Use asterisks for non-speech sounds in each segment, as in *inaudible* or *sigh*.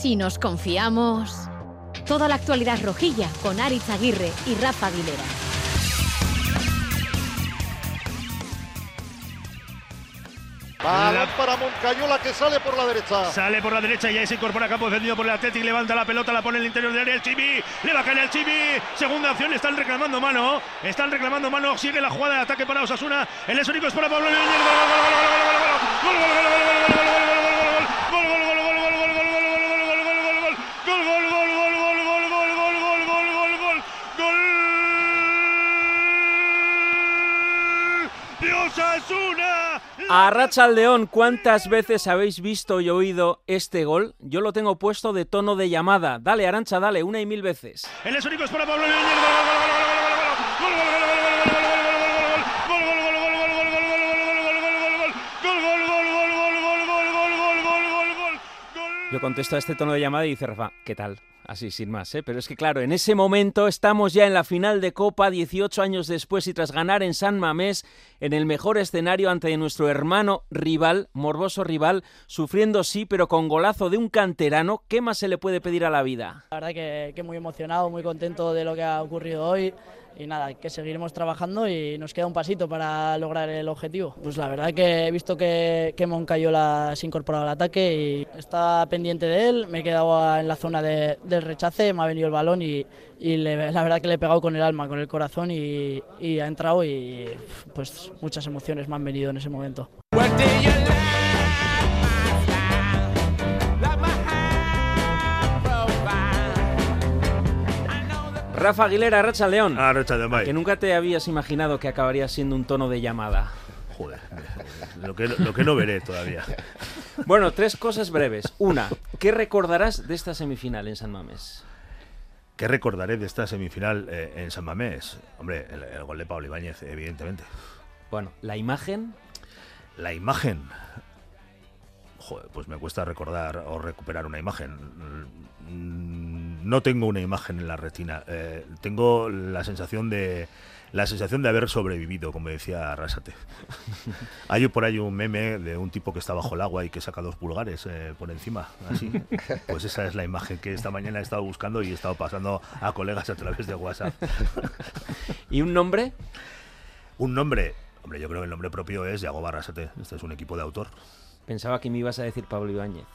Si nos confiamos. Toda la actualidad rojilla con Aritz Aguirre y Rafa Aguilera. Balón para Moncayola que sale por la derecha. Sale por la derecha y ahí se incorpora a campo defendido por el Atlético. Levanta la pelota, la pone en el interior del área. El Chibi le va a caer el Chibi. Segunda opción, están reclamando mano. Están reclamando mano. Sigue la jugada de ataque para Osasuna. El Esónico es para Pablo Núñez. Gol, gol, gol, gol, gol, gol, gol, gol, gol, gol, gol, A Racha León, ¿cuántas veces habéis visto y oído este gol? Yo lo tengo puesto de tono de llamada. Dale, Arancha, dale, una y mil veces. El Esónico es para Pablo. Yo contesto a este tono de llamada y dice Rafa, ¿qué tal? Así sin más, ¿eh? Pero es que claro, en ese momento estamos ya en la final de Copa, 18 años después y tras ganar en San Mamés, en el mejor escenario ante nuestro hermano rival, morboso rival, sufriendo sí, pero con golazo de un canterano, ¿qué más se le puede pedir a la vida? La verdad que, que muy emocionado, muy contento de lo que ha ocurrido hoy y nada, que seguiremos trabajando y nos queda un pasito para lograr el objetivo. Pues la verdad que he visto que, que Moncayola se ha incorporado al ataque y está pendiente de él, me he quedado en la zona de, del rechace, me ha venido el balón y, y la verdad que le he pegado con el alma, con el corazón y, y ha entrado y pues muchas emociones me han venido en ese momento. Rafa Aguilera, Racha León. Ah, Racha León. Que nunca te habías imaginado que acabaría siendo un tono de llamada. Joder, lo que, lo que no veré todavía. Bueno, tres cosas breves. Una, ¿qué recordarás de esta semifinal en San Mamés? ¿Qué recordaré de esta semifinal eh, en San Mamés? Hombre, el, el gol de Pablo Ibáñez, evidentemente. Bueno, la imagen, La imagen. Joder, pues me cuesta recordar o recuperar una imagen. Mm, No tengo una imagen en la retina. Eh, tengo la sensación de la sensación de haber sobrevivido, como decía Arrasate. *laughs* Hay por ahí un meme de un tipo que está bajo el agua y que saca dos pulgares eh, por encima, así. Pues esa es la imagen que esta mañana he estado buscando y he estado pasando a colegas a través de WhatsApp. y un nombre, Un nombre, hombre, yo creo que el nombre propio es Yago Barrasate. Este es un equipo de autor. pensaba que me ibas a decir Pablo Ibáñez.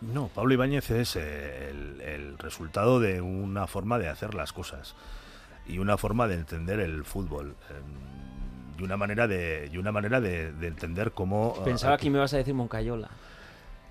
No, Pablo Ibáñez es eh, el, el resultado de una forma de hacer las cosas y una forma de entender el fútbol em, y una manera de y una manera de, de entender cómo eh, Pensaba que me ibas a decir Moncayola.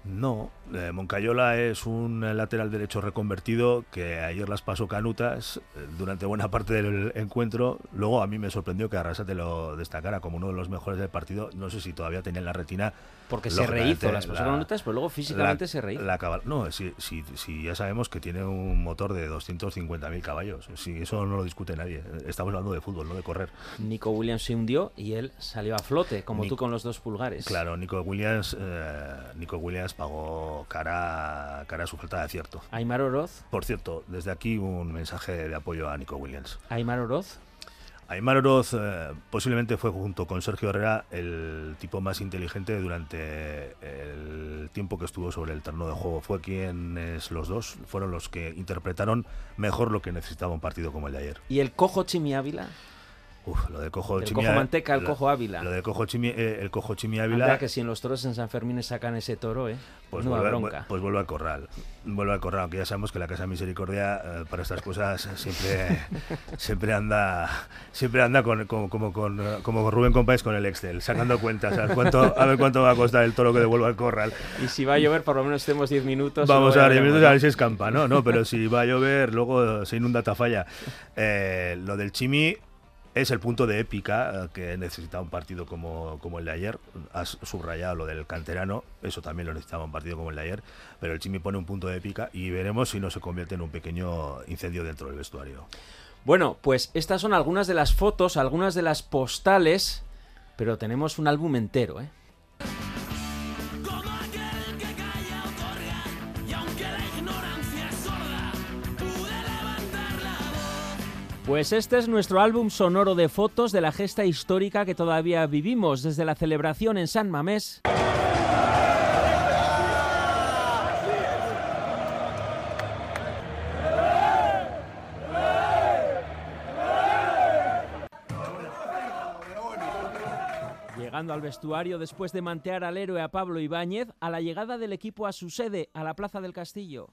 no eh, Moncayola es un lateral derecho reconvertido que ayer las pasó canutas eh, durante buena parte del encuentro luego a mí me sorprendió que Arrasate lo destacara como uno de los mejores del partido no sé si todavía tenía en la retina Porque se rehizo las la- pasaron notas, pero luego físicamente se rehizo. la cabal- no, si, si, si ya sabemos que tiene un motor de 250.000 caballos. Si eso no lo discute nadie. Estamos hablando de fútbol, no de correr. Nico Williams se hundió y él salió a flote, como Nico- tú con los dos pulgares. Claro, Nico Williams, eh, Nico Williams pagó cara, cara a su falta de acierto. Aymar Oroz, Por cierto, desde aquí un mensaje de apoyo a Nico Williams. Aymar Oroz, Aymar Oroz eh, posiblemente fue junto con Sergio Herrera el tipo más inteligente durante el tiempo que estuvo sobre el terreno de juego. Fue quienes los dos fueron los que interpretaron mejor lo que necesitaba un partido como el de ayer. y el cojo Chimi Ávila. Uf, lo de Cojo El Chimi cojo Manteca, el lo- cojo Ávila. Lo de Cojo Chimi, eh, el Cojo Chimi Anda, Ávila. que si en los toros en San Fermín sacan ese toro, ¿eh? Pues Nueva vuelve, bronca. pues vuelve al corral. Vuelve al corral, aunque ya sabemos que la Casa de Misericordia eh, para estas cosas siempre, *laughs* siempre anda siempre anda con, como, como, con, eh, como Rubén Compáez con el Excel, sacando cuentas a ver, cuánto, a ver cuánto va a costar el toro que devuelva al corral. Y si va a llover, por lo menos estemos 10 minutos. Vamos a ver, ya diez minutos veremos. a ver si escampa, ¿no? No, pero si va a llover, luego se inunda Tafalla. Eh, lo del Chimi es el punto de épica eh, que necesitaba un partido como, como el de ayer. Has subrayado lo del canterano, eso también lo necesitaba un partido como el de ayer, pero el Chimi pone un punto de épica y veremos si no se convierte en un pequeño incendio dentro del vestuario. Bueno, pues estas son algunas de las fotos, algunas de las postales, pero tenemos un álbum entero, ¿eh? Pues este es nuestro álbum sonoro de fotos de la gesta histórica que todavía vivimos desde la celebración en San Mamés. Llegando al vestuario después de mantear al héroe a Pablo Ibáñez, a la llegada del equipo a su sede, a la Plaza del Castillo.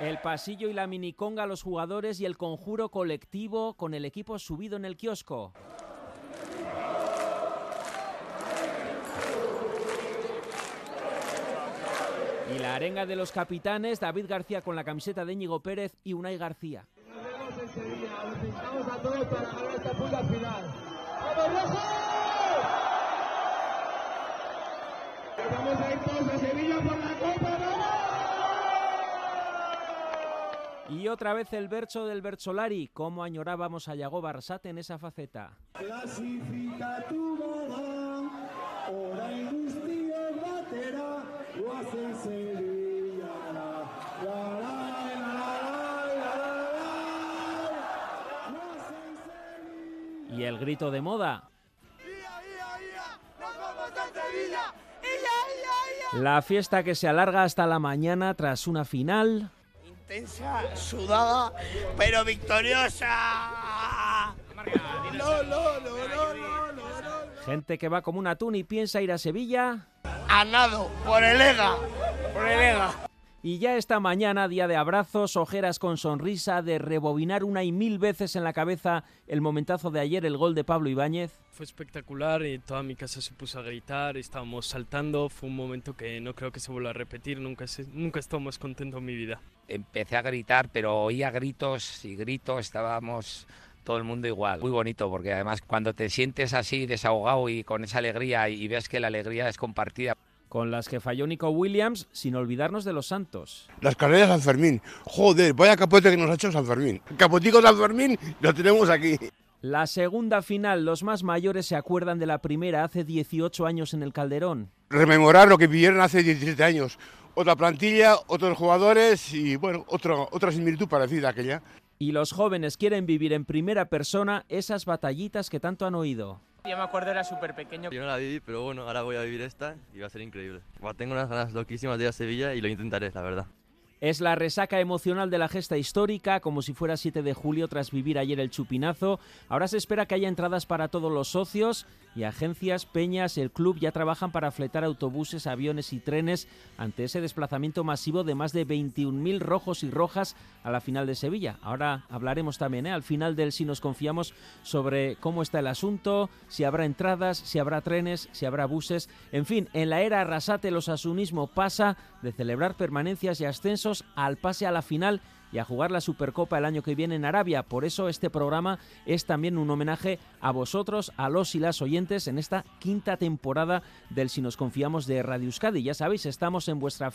El pasillo y la miniconga a los jugadores y el conjuro colectivo con el equipo subido en el kiosco. Y la arenga de los capitanes, David García con la camiseta de Íñigo Pérez y Unai García. Y otra vez el verso del Bercholari, cómo añorábamos a Yago Barsate en esa faceta. Y el grito de moda. La fiesta que se alarga hasta la mañana tras una final. Intensa, sudada, pero victoriosa. No, no, no, no, no, Gente que va como un atún y piensa ir a Sevilla. A nado, por el EGA, por el EGA. Y ya esta mañana, día de abrazos, ojeras con sonrisa, de rebobinar una y mil veces en la cabeza el momentazo de ayer, el gol de Pablo Ibáñez. Fue espectacular y toda mi casa se puso a gritar, estábamos saltando, fue un momento que no creo que se vuelva a repetir, nunca, se, nunca estoy más contento en mi vida. Empecé a gritar, pero oía gritos y gritos, estábamos todo el mundo igual. Muy bonito porque además cuando te sientes así desahogado y con esa alegría y ves que la alegría es compartida con las que falló Nico Williams, sin olvidarnos de los Santos. Las carreras de San Fermín. Joder, vaya capote que nos ha hecho San Fermín. Capotico San Fermín lo tenemos aquí. La segunda final, los más mayores se acuerdan de la primera hace 18 años en el Calderón. Rememorar lo que vivieron hace 17 años. Otra plantilla, otros jugadores y bueno, otro, otra similitud parecida a aquella. Y los jóvenes quieren vivir en primera persona esas batallitas que tanto han oído. Yo me acuerdo era súper pequeño. Yo no la viví, pero bueno, ahora voy a vivir esta y va a ser increíble. tengo unas ganas loquísimas de ir a Sevilla y lo intentaré, la verdad. Es la resaca emocional de la gesta histórica, como si fuera 7 de julio tras vivir ayer el chupinazo. Ahora se espera que haya entradas para todos los socios y agencias, peñas, el club ya trabajan para fletar autobuses, aviones y trenes ante ese desplazamiento masivo de más de 21.000 rojos y rojas a la final de Sevilla. Ahora hablaremos también ¿eh? al final del si nos confiamos sobre cómo está el asunto, si habrá entradas, si habrá trenes, si habrá buses. En fin, en la era Arrasate el osasunismo pasa de celebrar permanencias y ascensos al pase a la final y a jugar la Supercopa el año que viene en Arabia. Por eso este programa es también un homenaje a vosotros, a los y las oyentes en esta quinta temporada del Si nos confiamos de Radio Euskadi. Ya sabéis, estamos en vuestra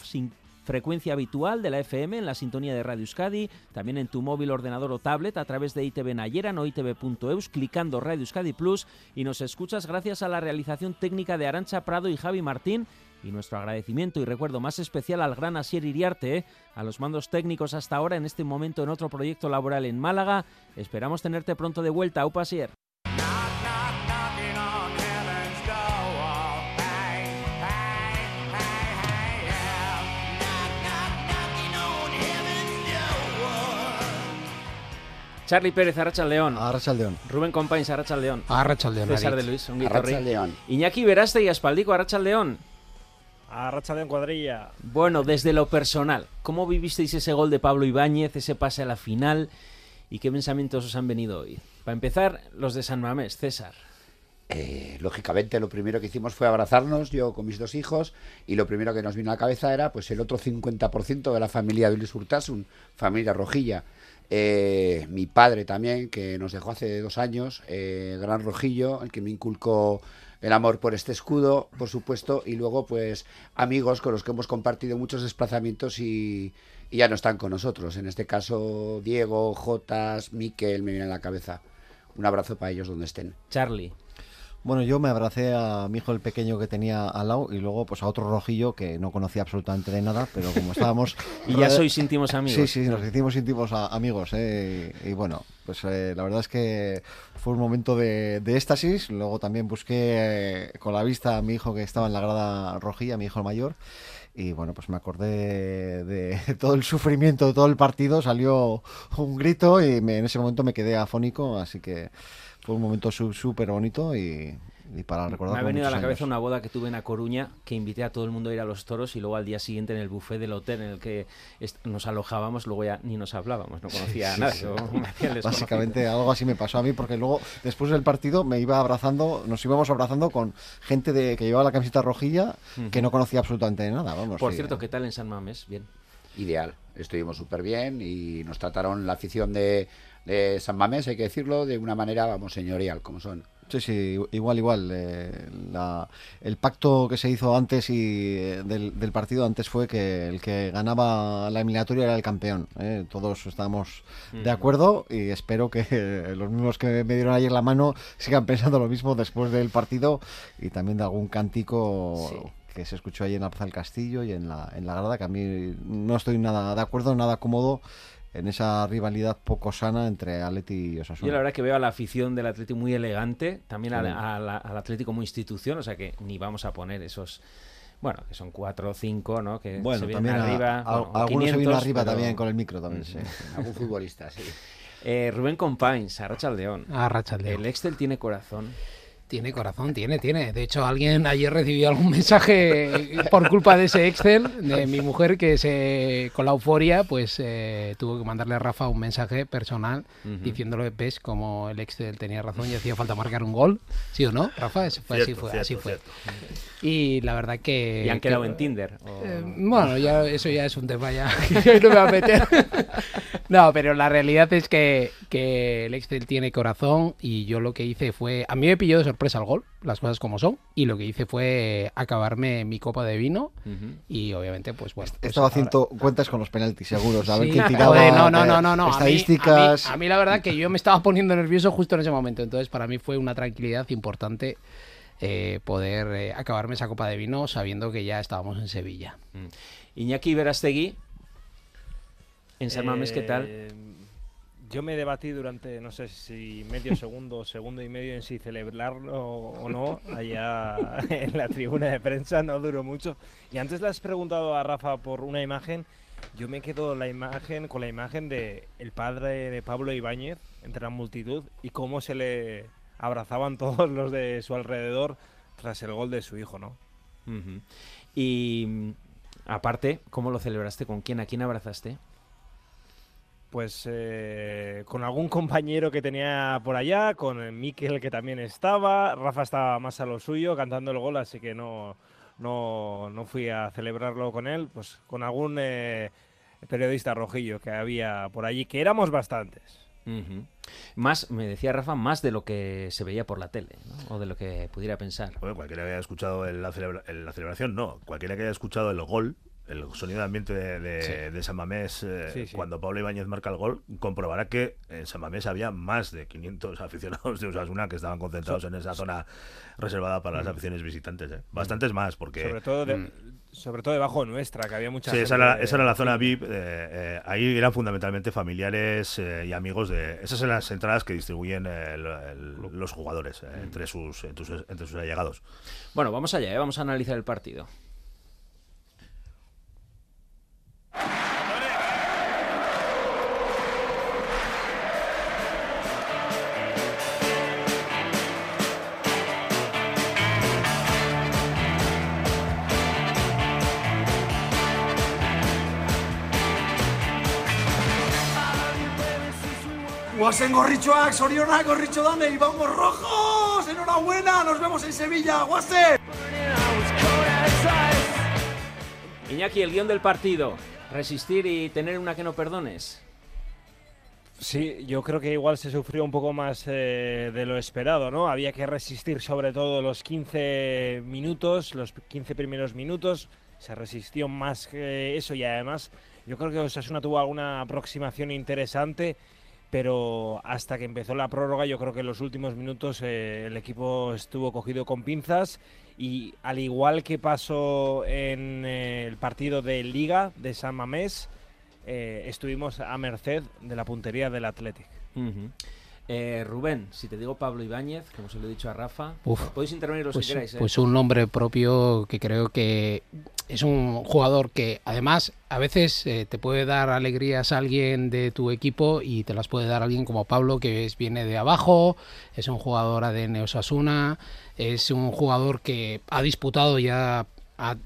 frecuencia habitual de la FM en la sintonía de Radio Euskadi, también en tu móvil, ordenador o tablet a través de ITV Nayeran o ITV.eus, clicando Radio Euskadi Plus y nos escuchas gracias a la realización técnica de Arancha Prado y Javi Martín y nuestro agradecimiento y recuerdo más especial al gran Asier Iriarte, ¿eh? a los mandos técnicos hasta ahora en este momento en otro proyecto laboral en Málaga. Esperamos tenerte pronto de vuelta. Aupa Asier. Charlie Pérez, Arracha León. Arracha León. Rubén Compains, Arracha León. Arracha León. César de Luis, un León. Iñaki Veraste y Aspaldico, Arracha León. A Racha de cuadrilla. Bueno, desde lo personal, ¿cómo vivisteis ese gol de Pablo Ibáñez, ese pase a la final? ¿Y qué pensamientos os han venido hoy? Para empezar, los de San Mamés, César. Eh, lógicamente lo primero que hicimos fue abrazarnos, yo con mis dos hijos, y lo primero que nos vino a la cabeza era pues el otro 50% de la familia de Luis Urtasun, familia Rojilla. Eh, mi padre también, que nos dejó hace dos años, eh, Gran Rojillo, el que me inculcó el amor por este escudo, por supuesto, y luego pues amigos con los que hemos compartido muchos desplazamientos y, ya no están con nosotros. En este caso, Diego, Jotas, Miquel, me viene a la cabeza. Un abrazo para ellos donde estén. Charlie. Bueno, yo me abracé a mi hijo el pequeño que tenía al lado y luego pues a otro rojillo que no conocía absolutamente de nada, pero como estábamos... *laughs* y ya sois íntimos amigos. Sí, sí, nos hicimos íntimos amigos. ¿eh? Y, bueno, pues eh, la verdad es que fue un momento de, éxtasis. Luego también busqué eh, con la vista a mi hijo que estaba en la grada rojilla, mi hijo mayor. y bueno, pues me acordé de, *laughs* todo el sufrimiento de todo el partido, salió un grito y en ese momento me quedé afónico, así que fue un momento súper bonito y, para recordar. Me ha venido a la cabeza una boda que tuve en A Coruña, que invité a todo el mundo a ir a los toros y luego al día siguiente en el buffet del hotel en el que nos alojábamos, luego ya ni nos hablábamos, no conocía a nadie. *laughs* Básicamente algo así me pasó a mí, porque luego después del partido me iba abrazando, nos íbamos abrazando con gente de que llevaba la camiseta rojilla que no conocía absolutamente nada. Vamos, Por cierto, ¿qué tal en San Mamés? Bien. Ideal, estuvimos súper bien y nos trataron la afición de de San Mamés, hay que decirlo, de una manera, vamos, señorial, como son. Sí, sí, igual, igual. Eh, el pacto que se hizo antes y eh, del, partido antes fue que el que ganaba la eliminatoria era el campeón. Eh. Todos estamos de acuerdo y espero que *laughs* los mismos que me dieron ayer la mano sigan *laughs* pensando lo mismo después del partido y también de algún cántico que se escuchó ahí en del Castillo y en la, en la grada, que a mí no estoy nada de acuerdo, nada cómodo en esa rivalidad poco sana entre Atleti y Osasuna. Yo la verdad que veo a la afición del Atleti muy elegante, también al, Atleti como institución, o sea que ni vamos a poner esos bueno, que son cuatro o cinco, ¿no? Que bueno, se vienen arriba. algunos se vienen arriba también con el micro también, sí. *laughs* Algún futbolista, sí. Eh, Rubén Compains, Arrachaldeón. Arrachaldeón. El Excel tiene corazón. Tiene corazón, tiene, tiene. De hecho, alguien ayer recibió algún mensaje por culpa de ese Excel de mi mujer que se con la euforia pues eh, tuvo que mandarle a Rafa un mensaje personal diciéndole, ves, como el Excel tenía razón y hacía falta marcar un gol. ¿Sí o no, Rafa? fue, así fue, así fue. Y la verdad que... ¿Y han quedado en Tinder? Eh, bueno, ya eso ya es un tema ya *laughs* que no me va a meter. *laughs* no, pero la realidad es que, que el Excel tiene corazón y yo lo que hice fue... A mí me pilló de sorpresa el gol, las cosas como son, y lo que hice fue acabarme mi copa de vino y obviamente pues bueno... Pues Estaba haciendo cuentas con los penaltis seguros, a ver quién tiraba no, no, no, no, no. estadísticas... A mí, la verdad que yo me estaba poniendo nervioso justo en ese momento, entonces para mí fue una tranquilidad importante eh, poder eh, acabarme esa copa de vino sabiendo que ya estábamos en Sevilla. Mm. Iñaki Verastegui, en San Mamés, ¿qué tal? Yo me debatí durante, no sé si medio *laughs* segundo, segundo y medio en si celebrarlo o no, allá *laughs* en la tribuna de prensa, no duró mucho. Y antes le has preguntado a Rafa por una imagen, yo me quedo la imagen con la imagen de el padre de Pablo Ibáñez entre la multitud y cómo se le abrazaban *laughs* todos los de su alrededor tras el gol de su hijo, ¿no? Y mm, aparte, ¿cómo lo celebraste? ¿Con quién? ¿A quién abrazaste? Pues eh, con algún *laughs* compañero que tenía por allá, con Miquel que también estaba, Rafa estaba más a lo suyo cantando el gol, así que no, no, no fui a celebrarlo con él, pues con algún eh, periodista rojillo que había por allí, que éramos bastantes. Más, me decía Rafa, más de lo que se veía por la tele, o de lo que pudiera pensar. Bueno, cualquiera que haya escuchado la, celebración, no. Cualquiera que haya escuchado el gol, el sonido de ambiente de, San Mamés, eh, cuando Pablo Ibáñez marca el gol, comprobará que en San Mamés había más de 500 aficionados de Osasuna que estaban concentrados en esa zona reservada para las mm. aficiones visitantes. ¿eh? Bastantes más, porque... Sobre todo de, mm sobre todo debajo nuestra, que había mucha sí, Esa era, esa era la zona VIP. Eh, eh, ahí eran fundamentalmente familiares eh, y amigos de. Esas eran las entradas que distribuyen los jugadores entre, sus, entre, sus, entre sus allegados. Bueno, vamos allá, vamos a analizar el partido. Guasen gorritxoak, sorionak gorritxo dame y vamos rojos. Enhorabuena, nos vemos en Sevilla, Guasen. Iñaki, el guion del partido. Resistir y tener una que no perdones. Sí, yo creo que igual se sufrió un poco más eh, de lo esperado, ¿no? Había que resistir sobre todo los 15 minutos, los 15 primeros minutos. Se resistió más que eso y además yo creo que Osasuna tuvo alguna aproximación interesante pero hasta que empezó la prórroga yo creo que en los últimos minutos eh, el equipo estuvo cogido con pinzas y al igual que pasó en eh, el partido de Liga de San Mamés, eh, estuvimos a merced de la puntería del Athletic. Eh, Rubén, si te digo Pablo Ibáñez, como se lo he dicho a Rafa, Uf, podéis intervenir los pues, que queráis. ¿eh? pues un nombre propio que creo que es un jugador que además a veces eh, te puede dar alegrías a alguien de tu equipo y te las puede dar alguien como Pablo que es, viene de abajo, es un jugador de Neosasuna, es un jugador que ha disputado ya ha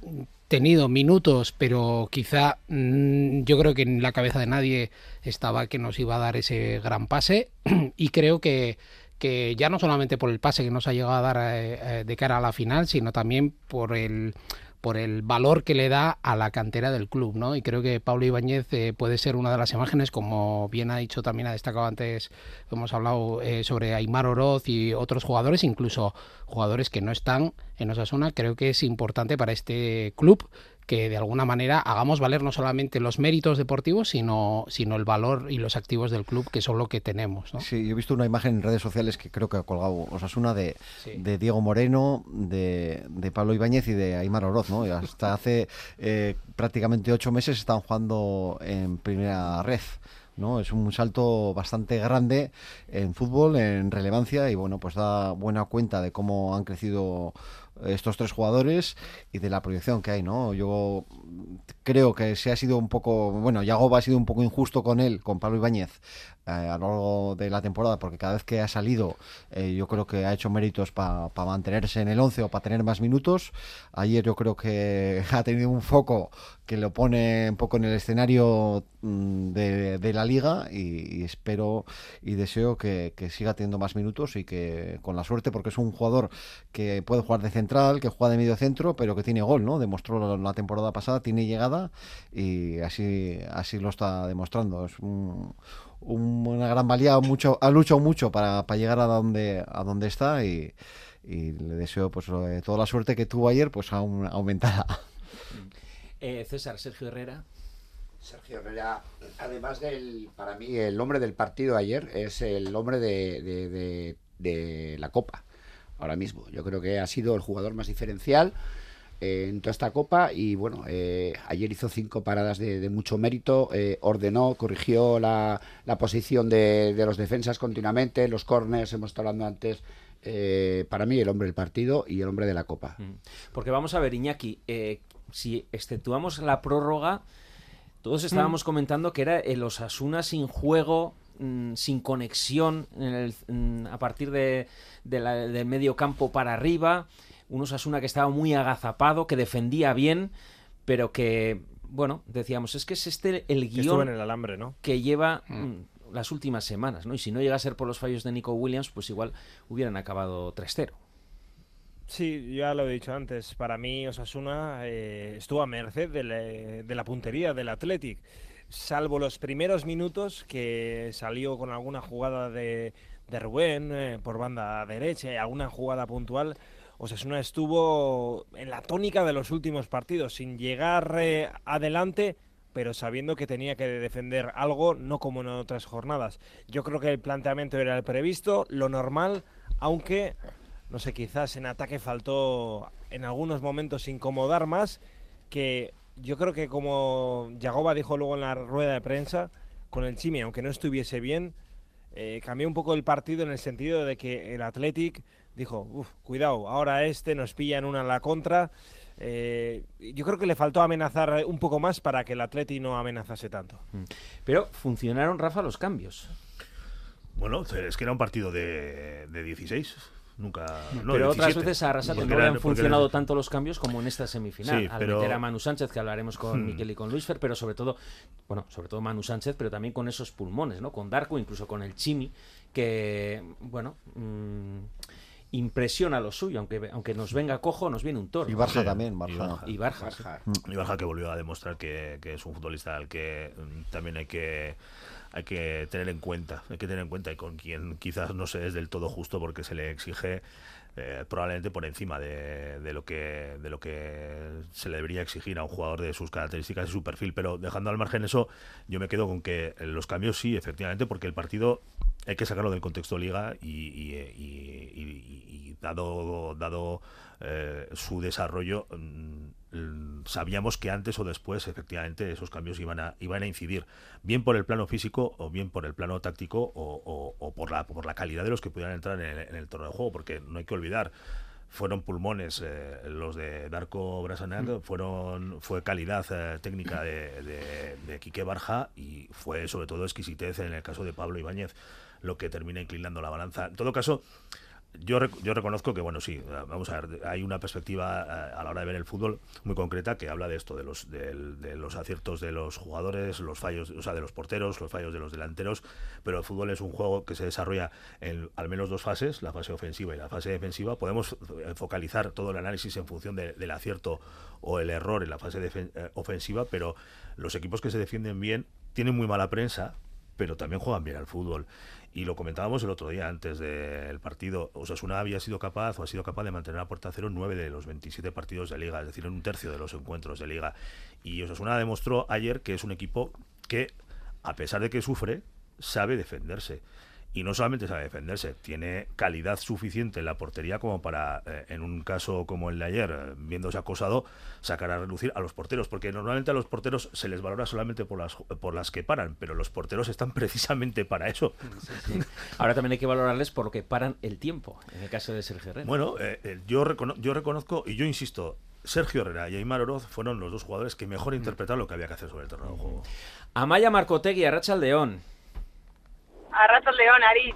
tenido minutos, pero quizá mm, yo creo que en la cabeza de nadie estaba que nos iba a dar ese gran pase. *clears throat* Y creo que, que ya no solamente por el pase que nos ha llegado a dar eh, eh, de cara a la final, sino también por el por el valor que le da a la cantera del club, ¿no? Y creo que Pablo Ibáñez eh, puede ser una de las imágenes, como bien ha dicho también, ha destacado antes, hemos hablado eh, sobre Aymar Oroz y otros jugadores, incluso jugadores que no están en Osasuna, creo que es importante para este club que de alguna manera hagamos valer no solamente los méritos deportivos, sino, sino el valor y los activos del club, que son lo que tenemos. ¿no? Sí, yo he visto una imagen en redes sociales que creo que ha colgado Osasuna de, Sí. de Diego Moreno, de, de Pablo Ibáñez y de Aymar Oroz, ¿no? Y hasta *laughs* hace eh, prácticamente ocho meses estaban jugando en primera red. ¿no? Es un salto bastante grande en fútbol, en relevancia, y bueno, pues da buena cuenta de cómo han crecido estos tres jugadores y de la proyección que hay, ¿no? Yo creo que se ha sido un poco, bueno, Yagoba ha sido un poco injusto con él, con Pablo Ibáñez, a lo largo de la temporada, porque cada vez que ha salido, eh, yo creo que ha hecho méritos para mantenerse en el 11 o para tener más minutos. Ayer yo creo que *laughs* ha tenido un foco que lo pone un poco en el escenario mm, de, de la liga y, espero y deseo que, siga teniendo más minutos y que con la suerte, porque es un jugador que puede jugar de central, que juega de medio centro, pero que tiene gol, ¿no? Demostró la, temporada pasada, tiene llegada y así, así lo está demostrando. Es un- una gran valía, mucho, ha luchado mucho para, para llegar a donde, a donde está y, y le deseo pues toda la suerte que tuvo ayer pues aún aumentada. *laughs* Eh, César, Sergio Herrera. Sergio Herrera, además del, para mí, el hombre del partido ayer es el hombre de, de- de- de la Copa, ahora mismo. Yo creo que ha sido el jugador más diferencial en toda esta Copa y bueno, eh, ayer hizo cinco paradas de, de mucho mérito, eh, ordenó, corrigió la, la posición de, de los defensas continuamente, los corners, hemos estado hablando antes. eh, para mí, el hombre del partido y el hombre de la Copa. Porque vamos a ver, Iñaki, eh, si exceptuamos la prórroga, todos estábamos comentando que era el Osasuna sin juego, mm, sin conexión en el- mm, a partir de, de la- del medio campo para arriba, un Osasuna que estaba muy agazapado, que defendía bien, pero que, bueno, decíamos, es que es este el guion en el alambre, ¿no? que lleva mm, las últimas semanas, ¿no? Y si no llega a ser por los fallos de Nico Williams, pues igual hubieran acabado 3-0. Sí, ya lo he dicho antes. Para mí, Osasuna eh, estuvo a merced de, la- de la puntería del Athletic. Salvo los primeros minutos que salió con alguna jugada de, de Rubén eh, por banda derecha y alguna jugada puntual. Osasuna estuvo en la tónica de los últimos partidos, sin llegar eh, adelante, pero sabiendo que tenía que defender algo, no como en otras jornadas. Yo creo que el planteamiento era el previsto, lo normal, aunque no sé, quizás en ataque faltó en algunos momentos incomodar más, que yo creo que como Yagoba dijo luego en la rueda de prensa, con el Chimi, aunque no estuviese bien, eh, cambió un poco el partido en el sentido de que el Athletic dijo, "Uf, cuidado, ahora este nos pilla en una a la contra. Eh, yo creo que le faltó amenazar un poco más para que el Athletic no amenazase tanto. Pero funcionaron, Rafa, los cambios. Bueno, es que era un partido de, de 16. Nunca. no, pero otras 17. veces a Arrasate no porque funcionado eran- tanto los cambios como en esta semifinal. Sí, Al pero- meter a Manu Sánchez, que hablaremos con Hmm. Miquel y con Luisfer, pero sobre todo, bueno, sobre todo Manu Sánchez, pero también con esos pulmones, ¿no? Con Darko, incluso con el Chimi, que, bueno, mm, impresiona lo suyo, aunque, aunque nos venga cojo, nos viene un toro. Y Barja Sí, también, y Barja. Y Barja, sí. Y Barja que volvió a demostrar que, que es un futbolista al que mm, también hay que hay que tener en cuenta, hay que tener en cuenta y con quien quizás no se es del todo justo porque se le exige eh, probablemente por encima de, de lo que de lo que se le debería exigir a un jugador de sus características y su perfil, pero dejando al margen eso, yo me quedo con que los cambios sí, efectivamente, porque el partido hay que sacarlo del contexto liga y, y, y- y- y dado, dado eh, su desarrollo, mm, sabíamos que antes o después efectivamente esos cambios iban a, iban a incidir, bien por el plano físico o bien por el plano táctico o, por, la, por la calidad de los que pudieran entrar en el, en el torneo de juego, porque no hay que olvidar fueron pulmones eh, los de Darko Brasanac, mm. fueron fue calidad eh, técnica de, de, de, Quique Barja y fue sobre todo exquisitez en el caso de Pablo Ibáñez lo que termina inclinando la balanza. En todo caso, yo, yo reconozco que, bueno, sí, vamos a ver, hay una perspectiva eh, a la hora de ver el fútbol muy concreta que habla de esto, de los, de, los aciertos de los jugadores, los fallos, o sea, de los porteros, los fallos de los delanteros, pero el fútbol es un juego que se desarrolla en al menos dos fases, la fase ofensiva y la fase defensiva. Podemos focalizar todo el análisis en función del acierto o el error en la fase eh, ofensiva, pero los equipos que se defienden bien tienen muy mala prensa, pero también juegan bien al fútbol. Y lo comentábamos el otro día antes del partido. Osasuna había sido capaz o ha sido capaz de mantener a puerta cero nueve de los 27 partidos de liga, es decir, en un tercio de los encuentros de liga. Y Osasuna demostró ayer que es un equipo que, a pesar de que sufre, sabe defenderse y no solamente sabe defenderse, tiene calidad suficiente en la portería como para, eh, en un caso como el de ayer, eh, viéndose acosado, sacar a relucir a los porteros, porque normalmente a los porteros se les valora solamente por las, por las que paran, pero los porteros están *laughs* precisamente para eso. Ahora también hay que valorarles por lo que paran el tiempo, en el caso de Sergio Herrera. Bueno, eh, yo, yo reconozco, y yo insisto, Sergio Herrera y Aymar Oroz fueron los dos jugadores que mejor interpretaron lo que había que hacer sobre el terreno de juego. Amaya Marcotegui, Arracha León. A rato León, Ari.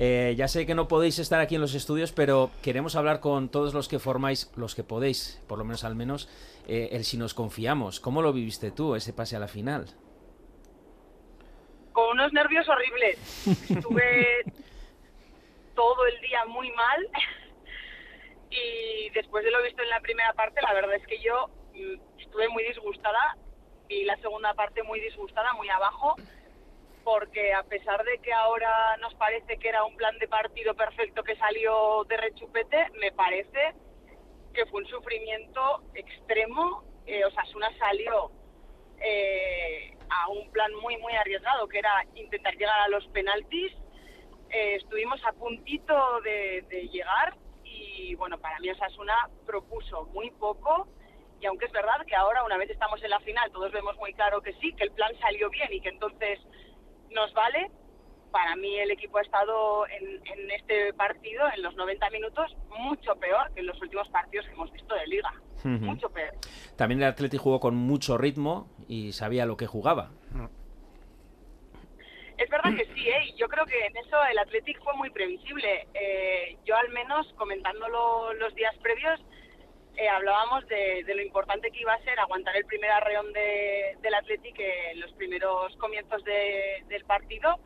Eh, ya sé que no podéis estar aquí en los estudios, pero queremos hablar con todos los que formáis, los que podéis, por lo menos al menos, eh, el si nos confiamos. ¿Cómo lo viviste tú, ese pase a la final? Con unos nervios horribles. Estuve *laughs* todo el día muy mal y después de lo visto en la primera parte, la verdad es que yo mm, estuve muy disgustada y la segunda parte muy disgustada, muy abajo porque a pesar de que ahora nos parece que era un plan de partido perfecto que salió de rechupete, me parece que fue un sufrimiento extremo. Eh, Osasuna salió eh, a un plan muy, muy arriesgado, que era intentar llegar a los penaltis. Eh, estuvimos a puntito de, de llegar y, bueno, para mí Osasuna propuso muy poco. Y aunque es verdad que ahora, una vez estamos en la final, todos vemos muy claro que sí, que el plan salió bien y que entonces nos vale. Para mí el equipo ha estado en, este partido, en los 90 minutos, mucho peor que en los últimos partidos que hemos visto de liga. Mucho peor. También el Atleti jugó con mucho ritmo y sabía lo que jugaba. Es verdad que sí, ¿eh? yo creo que en eso el Athletic fue muy previsible. Eh, yo al menos, comentándolo los días previos, eh, hablábamos de, lo importante que iba a ser aguantar el primer arreón de, del Athletic en los primeros comienzos del partido.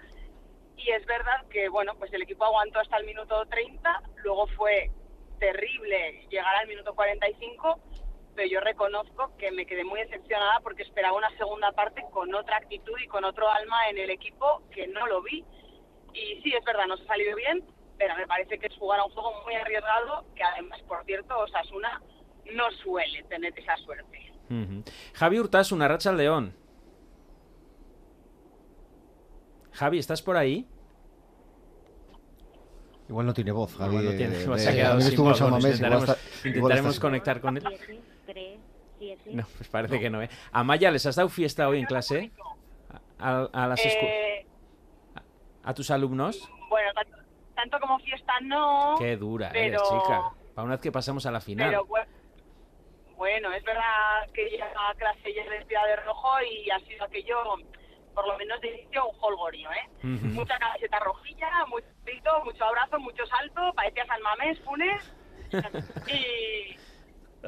Y es verdad que, bueno, pues el equipo aguantó hasta el minuto 30, luego fue terrible llegar al minuto 45, pero yo reconozco que me quedé muy decepcionada porque esperaba una segunda parte con otra actitud y con otro alma en el equipo que no lo vi. Y sí, es verdad, no se ha salido bien, pero me parece que es jugar a un juego muy arriesgado, que además, por cierto, Osasuna no suele tener esa suerte. Javi Hurtas, una racha al león. Javi, ¿estás por ahí? Igual no tiene voz, Javi. no tiene, voz. intentaremos, conectar con él. No, pues parece que no. ¿eh? Amaya, ¿les has dado fiesta hoy en clase? ¿A, a las eh, ¿A tus alumnos? Bueno, tanto, como fiesta no. Qué dura eres, chica. Para una vez que pasamos a la final. Pero, bueno, es verdad que ya clase ya vestida de rojo y ha sido aquello, por lo menos de inicio, un holgorio, ¿eh? Mucha camiseta rojilla, mucho grito, mucho abrazo, mucho salto, parecía San Mamés, Funes. *laughs* y,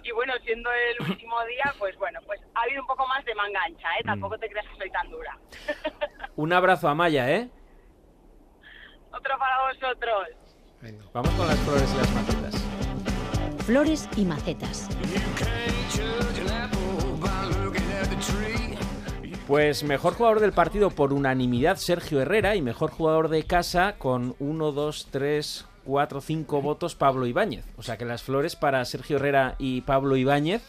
y bueno, siendo el último día, pues bueno, pues ha habido un poco más de manga ancha, ¿eh? Tampoco te creas que soy tan dura. *laughs* un abrazo a Maya, ¿eh? Otro para vosotros. Vamos con las flores y las macetas. Flores y macetas. Pues mejor jugador del partido por unanimidad Sergio Herrera y mejor jugador de casa con 1, 2, 3, 4, 5 votos Pablo Ibáñez. O sea que las flores para Sergio Herrera y Pablo Ibáñez.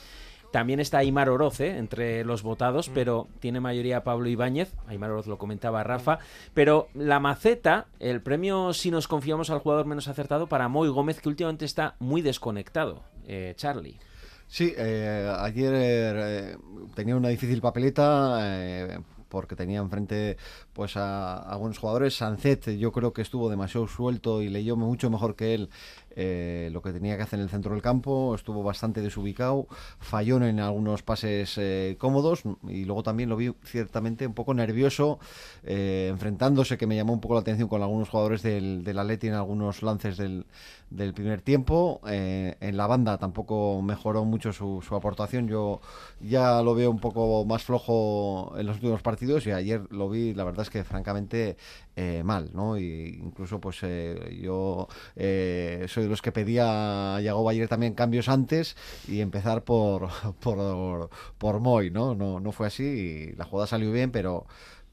También está Aymar Oroz ¿eh? entre los Mm. votados, pero tiene mayoría Pablo Ibáñez. Aymar Oroz lo comentaba Rafa. Pero la maceta, el premio si nos confiamos al jugador menos acertado para Moy Gómez, que últimamente está muy desconectado. Eh, Charlie. Sí, eh, ayer eh, tenía una difícil papeleta eh, porque tenía enfrente pues a, a algunos jugadores. Sancet yo creo que estuvo demasiado suelto y leyó mucho mejor que él eh, lo que tenía que hacer en el centro del campo. Estuvo bastante desubicado, falló en algunos pases eh, cómodos y luego también lo vi ciertamente un poco nervioso, eh, enfrentándose, que me llamó un poco la atención con algunos jugadores del, del Atleti en algunos lances del, del primer tiempo. En la banda tampoco mejoró mucho su, su, aportación. Yo ya lo veo un poco más flojo en los últimos partidos y ayer lo vi, la verdad es que francamente eh, mal, ¿no? Y incluso pues eh, yo eh, soy de los que pedía a Yago ayer también cambios antes y empezar por, *laughs* por, por Moy, ¿no? ¿no? No fue así y la jugada salió bien, pero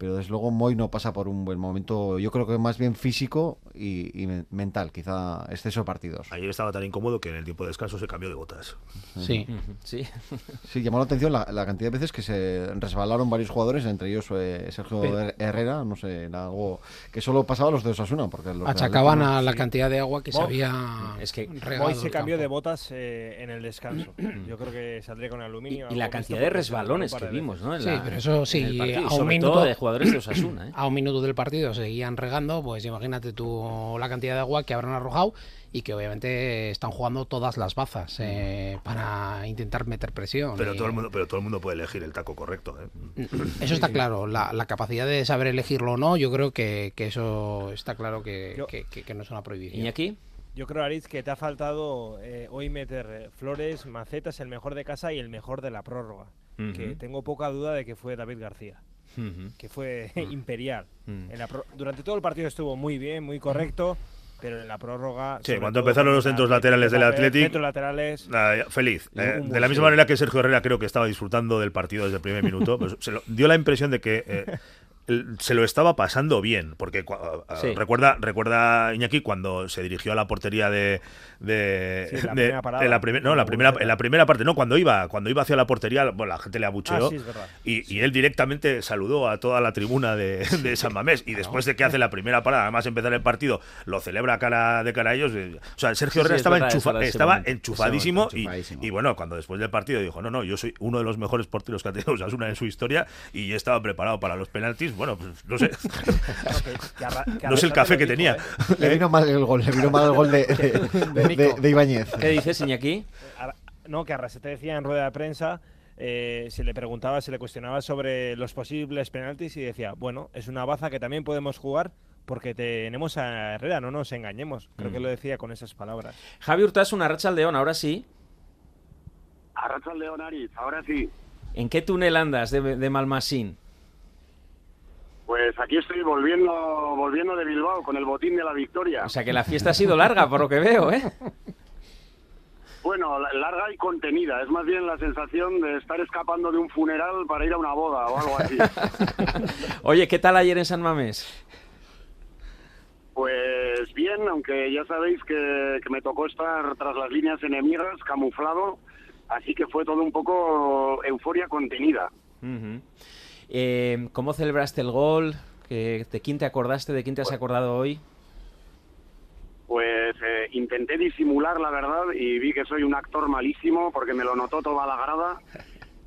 pero desde luego Moy no pasa por un buen momento, yo creo que más bien físico y, y mental, quizá exceso de partidos. Ayer estaba tan incómodo que en el tiempo de descanso se cambió de botas. Sí, *laughs* sí. Sí, llamó la atención la, la, cantidad de veces que se resbalaron varios jugadores, entre ellos eh, Sergio Pero, Herrera, no sé, algo que solo pasaba a los de Osasuna. Porque los achacaban de a la cantidad de agua que Mo, se había es que Moy se cambió de botas eh, en el descanso. *clears throat* Yo creo que saldría con aluminio. Y, y la cantidad de resbalones que vimos, ¿no? En sí, la, pero eso sí, a un minuto de jugadores de Osasuna. ¿eh? A un minuto del partido seguían regando, pues imagínate tú la cantidad de agua que habrán arrojado y que obviamente están jugando todas las bazas eh, para intentar meter presión. Pero y... todo el mundo, pero todo el mundo puede elegir el taco correcto. ¿eh? Eso está claro. La, la, capacidad de saber elegirlo o no, yo creo que, que eso está claro que, yo, que, que, no es una prohibición. ¿Y aquí? Yo creo, Ariz, que te ha faltado eh, hoy meter flores, macetas, el mejor de casa y el mejor de la prórroga. Uh -huh. Que tengo poca duda de que fue David García. Uh -huh. que fue *laughs* imperial. Uh -huh. en la durante todo el partido estuvo muy bien, muy correcto, pero en la prórroga. Sí, cuando empezaron los centros laterales del Athletic. Centros laterales. Feliz. Eh, de la misma manera que Sergio Herrera creo que estaba disfrutando del partido desde el primer minuto, *laughs* pues se lo, dio la impresión de que. Eh, *laughs* se lo estaba pasando bien, porque sí. recuerda recuerda Iñaki cuando se dirigió a la portería de de, sí, la de, primera parada, de la primer, no la primera en la primera parte no cuando iba cuando iba hacia la portería bueno la gente le abucheó ah, sí, y, y, él directamente saludó a toda la tribuna de, de San Mamés. Y después de que hace la primera parada además empezar el partido lo celebra cara de cara a ellos eh, o sea Sergio Herrera estaba, verdad, enchufa, estaba momento, enchufadísimo, y, y, bueno cuando después del partido dijo no no yo soy uno de los mejores porteros que ha tenido *laughs* Osasuna en su historia y estaba preparado para los penaltis bueno pues no sé *laughs* no es el café que tenía. ¿eh? Le vino mal el gol, le vino mal el gol de, *laughs* de, de, de Ibáñez. ¿Qué dices, Iñaki? No, que Arrasete decía en rueda de prensa, eh, se le preguntaba, se le cuestionaba sobre los posibles penaltis y decía, bueno, es una baza que también podemos jugar porque tenemos a Herrera, no nos engañemos. Creo mm. que lo decía con esas palabras. Javi Hurtas, una racha al león, ahora sí. A racha al león, Aris, ahora sí. ¿En qué túnel andas de, de Malmasín? Pues aquí estoy volviendo, volviendo de Bilbao con el botín de la victoria. O sea que la fiesta ha sido larga, por lo que veo, ¿eh? Bueno, larga y contenida. Es más bien la sensación de estar escapando de un funeral para ir a una boda o algo así. *laughs* Oye, ¿qué tal ayer en San Mamés? Pues bien, aunque ya sabéis que, que me tocó estar tras las líneas enemigas, camuflado, así que fue todo un poco euforia contenida. Uh -huh. Eh, ¿Cómo celebraste el gol? ¿De quién te acordaste? ¿De quién te has acordado hoy? Pues eh, intenté disimular la verdad y vi que soy un actor malísimo porque me lo notó toda la grada.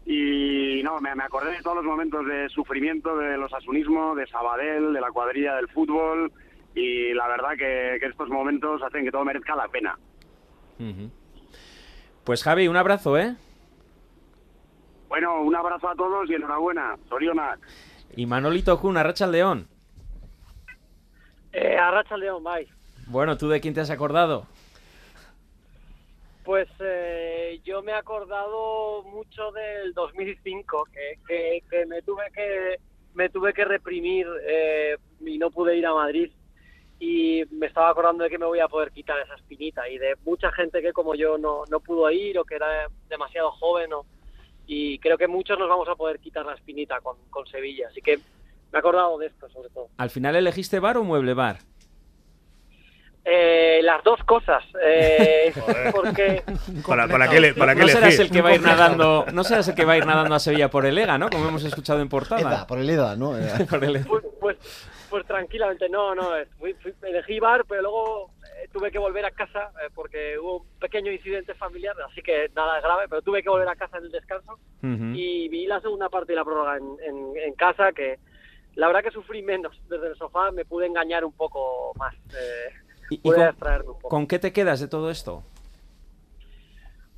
Y no, me, me acordé de todos los momentos de sufrimiento de los asunismos, de Sabadell, de la cuadrilla del fútbol. Y la verdad que, que estos momentos hacen que todo merezca la pena. Uh -huh. Pues Javi, un abrazo, ¿eh? Bueno, un abrazo a todos y enhorabuena. Sorionak. Y Manolito Kun, Arracha al León. Eh, Arracha al León, bye. Bueno, ¿tú de quién te has acordado? Pues eh, yo me he acordado mucho del 2005, que, que, que me tuve que me tuve que reprimir eh, y no pude ir a Madrid y me estaba acordando de que me voy a poder quitar esa espinita y de mucha gente que como yo no, no pudo ir o que era demasiado joven o, y creo que muchos nos vamos a poder quitar la espinita con, con Sevilla, así que me he acordado de esto sobre todo. ¿Al final elegiste bar o mueble bar? Eh, las dos cosas. Eh, *laughs* porque ¿Para, para qué, le, para qué no serás elegir? el que va a ir nadando, no serás el que va a ir nadando a Sevilla por el EGA, ¿no? Como hemos escuchado en portada. Eda, por el EDA, ¿no? *laughs* Por el- pues, pues, pues tranquilamente, no, no. eh, Fui, fui- elegí bar, pero luego tuve que volver a casa eh, porque hubo un pequeño incidente familiar, así que nada grave, pero tuve que volver a casa en el descanso. Y vi la segunda parte de la prórroga en, en- en casa que la verdad que sufrí menos desde el sofá me pude engañar un poco más eh, ¿Y, y pude con, abstraerme un poco con qué te quedas de todo esto?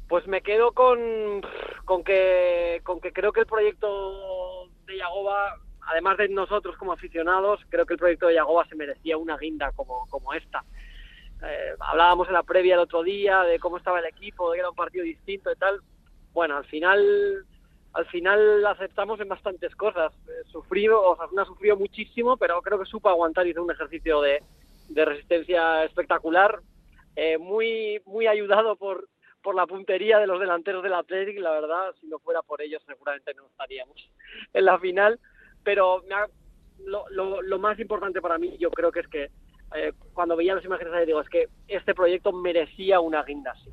pues me quedo con con que con que creo que el proyecto de Yagoba además de nosotros como aficionados creo que el proyecto de Yagoba se merecía una guinda como como esta Eh, hablábamos en la previa el otro día de cómo estaba el equipo de que era un partido distinto y tal. Bueno al final al final aceptamos en bastantes cosas. Eh, Sufrió, Osasuna sufrió muchísimo, pero creo que supo aguantar y hizo un ejercicio de, de resistencia espectacular, eh, muy muy ayudado por, por la puntería de los delanteros del Athletic, la verdad, si no fuera por ellos seguramente no estaríamos en la final, pero me ha- lo, lo- lo más importante para mí yo creo que es que eh, cuando veía las imágenes ahí digo, es que este proyecto merecía una guinda así.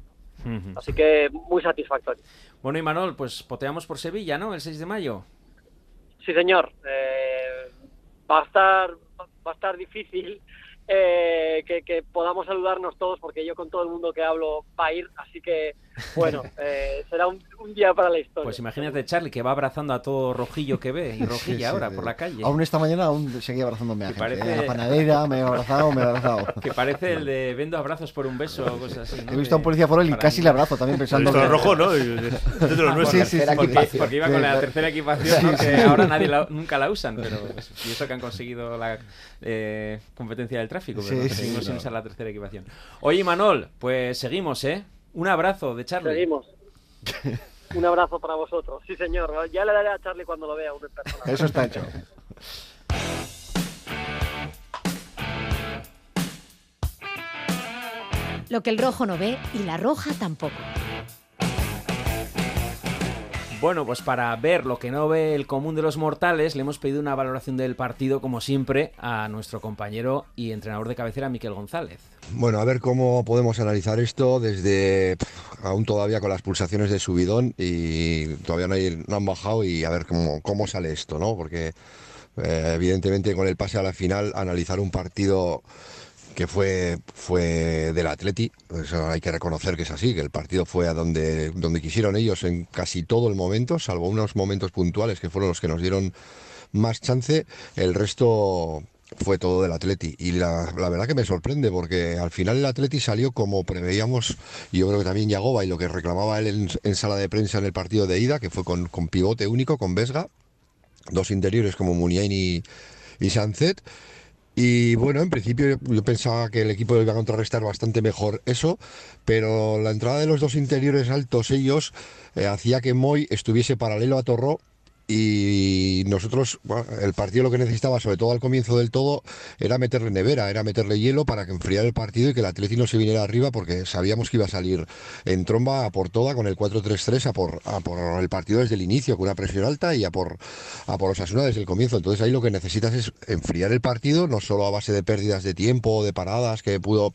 Así que muy satisfactorio. Bueno, y Manol, pues poteamos por Sevilla, ¿no? El 6 de mayo. Sí, señor. Eh, va a estar va a estar difícil eh, que, que podamos saludarnos todos porque yo con todo el mundo que hablo va a ir, así que bueno, *laughs* eh, será un, un día para la historia. Pues imagínate Charlie que va abrazando a todo rojillo que ve y rojilla Sí, sí, ahora sí. por la calle. Aún esta mañana aún seguía abrazándome a Que gente. parece- ¿eh? A la panadera, me he abrazado, me he abrazado. *laughs* Que parece el de vendo abrazos por un beso o cosas así. ¿no? He visto a un policía foral y para casi mí. le abrazo también pensando Esto es que- rojo, ¿no? Y- de- *laughs* de los nuestros. Sí, sí. Porque, porque iba con la tercera equipación, ¿no? sí, que ahora nadie la- nunca la usan, pero y eso que han conseguido la eh, competencia del tráfico, pero Sí, no, sí, seguimos sin usar la tercera equipación. Oye, Manol, pues seguimos, ¿eh? Un abrazo de Charlie. Seguimos. *laughs* Un abrazo para vosotros. Sí, señor. Ya le daré a Charlie cuando lo vea uno en persona. Eso está hecho. Lo que el rojo no ve y la roja tampoco. Bueno, pues para ver lo que no ve el común de los mortales, le hemos pedido una valoración del partido, como siempre, a nuestro compañero y entrenador de cabecera, Miquel González. Bueno, a ver cómo podemos analizar esto desde aún todavía con las pulsaciones de subidón y todavía no, han bajado y a ver cómo, cómo sale esto, ¿no? Porque eh, evidentemente con el pase a la final, analizar un partido que fue, fue del Atleti, hay que reconocer que es así, que el partido fue a donde, donde quisieron ellos en casi todo el momento, salvo unos momentos puntuales que fueron los que nos dieron más chance, el resto fue todo del Atleti. Y la, verdad que me sorprende porque al final el Atleti salió como preveíamos, y yo creo que también Yagoba y lo que reclamaba él en, sala de prensa en el partido de ida, que fue con, con pivote único, con Vesga, dos interiores como Muniain y, y. Y bueno, en principio yo, yo pensaba que el equipo iba a contrarrestar bastante mejor eso, pero la entrada de los dos interiores altos ellos eh, hacía que Moy estuviese paralelo a Torró y nosotros, el partido lo que necesitaba, sobre todo al comienzo del todo, era meterle nevera, era meterle hielo para que enfriara el partido y que el Atleti no se viniera arriba porque sabíamos que iba a salir en tromba a por toda con el 4-3-3 a por, a por el partido desde el inicio, con una presión alta y a por, a por Osasuna desde el comienzo. Entonces ahí lo que necesitas es enfriar el partido, no solo a base de pérdidas de tiempo, de paradas que pudo,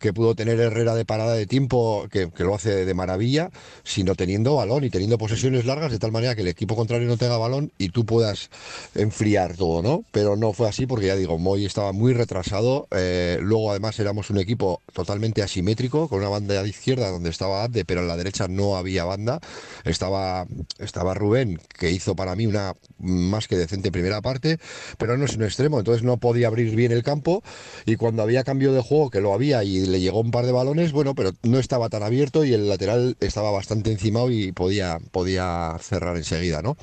que pudo tener Herrera de parada de tiempo, que, que lo hace de maravilla, sino teniendo balón y teniendo posesiones largas de tal manera que el equipo contrario no tenga balón y tú puedas enfriar todo, ¿no? Pero no fue así porque ya digo, Moy estaba muy retrasado. eh, luego además éramos un equipo totalmente asimétrico, con una banda de izquierda donde estaba Abde, pero en la derecha no había banda. Estaba, estaba Rubén, que hizo para mí una más que decente primera parte, pero no es un extremo, entonces no podía abrir bien el campo. Y cuando había cambio de juego, que lo había y le llegó un par de balones, bueno, pero no estaba tan abierto y el lateral estaba bastante encimado y podía, podía cerrar enseguida, ¿no?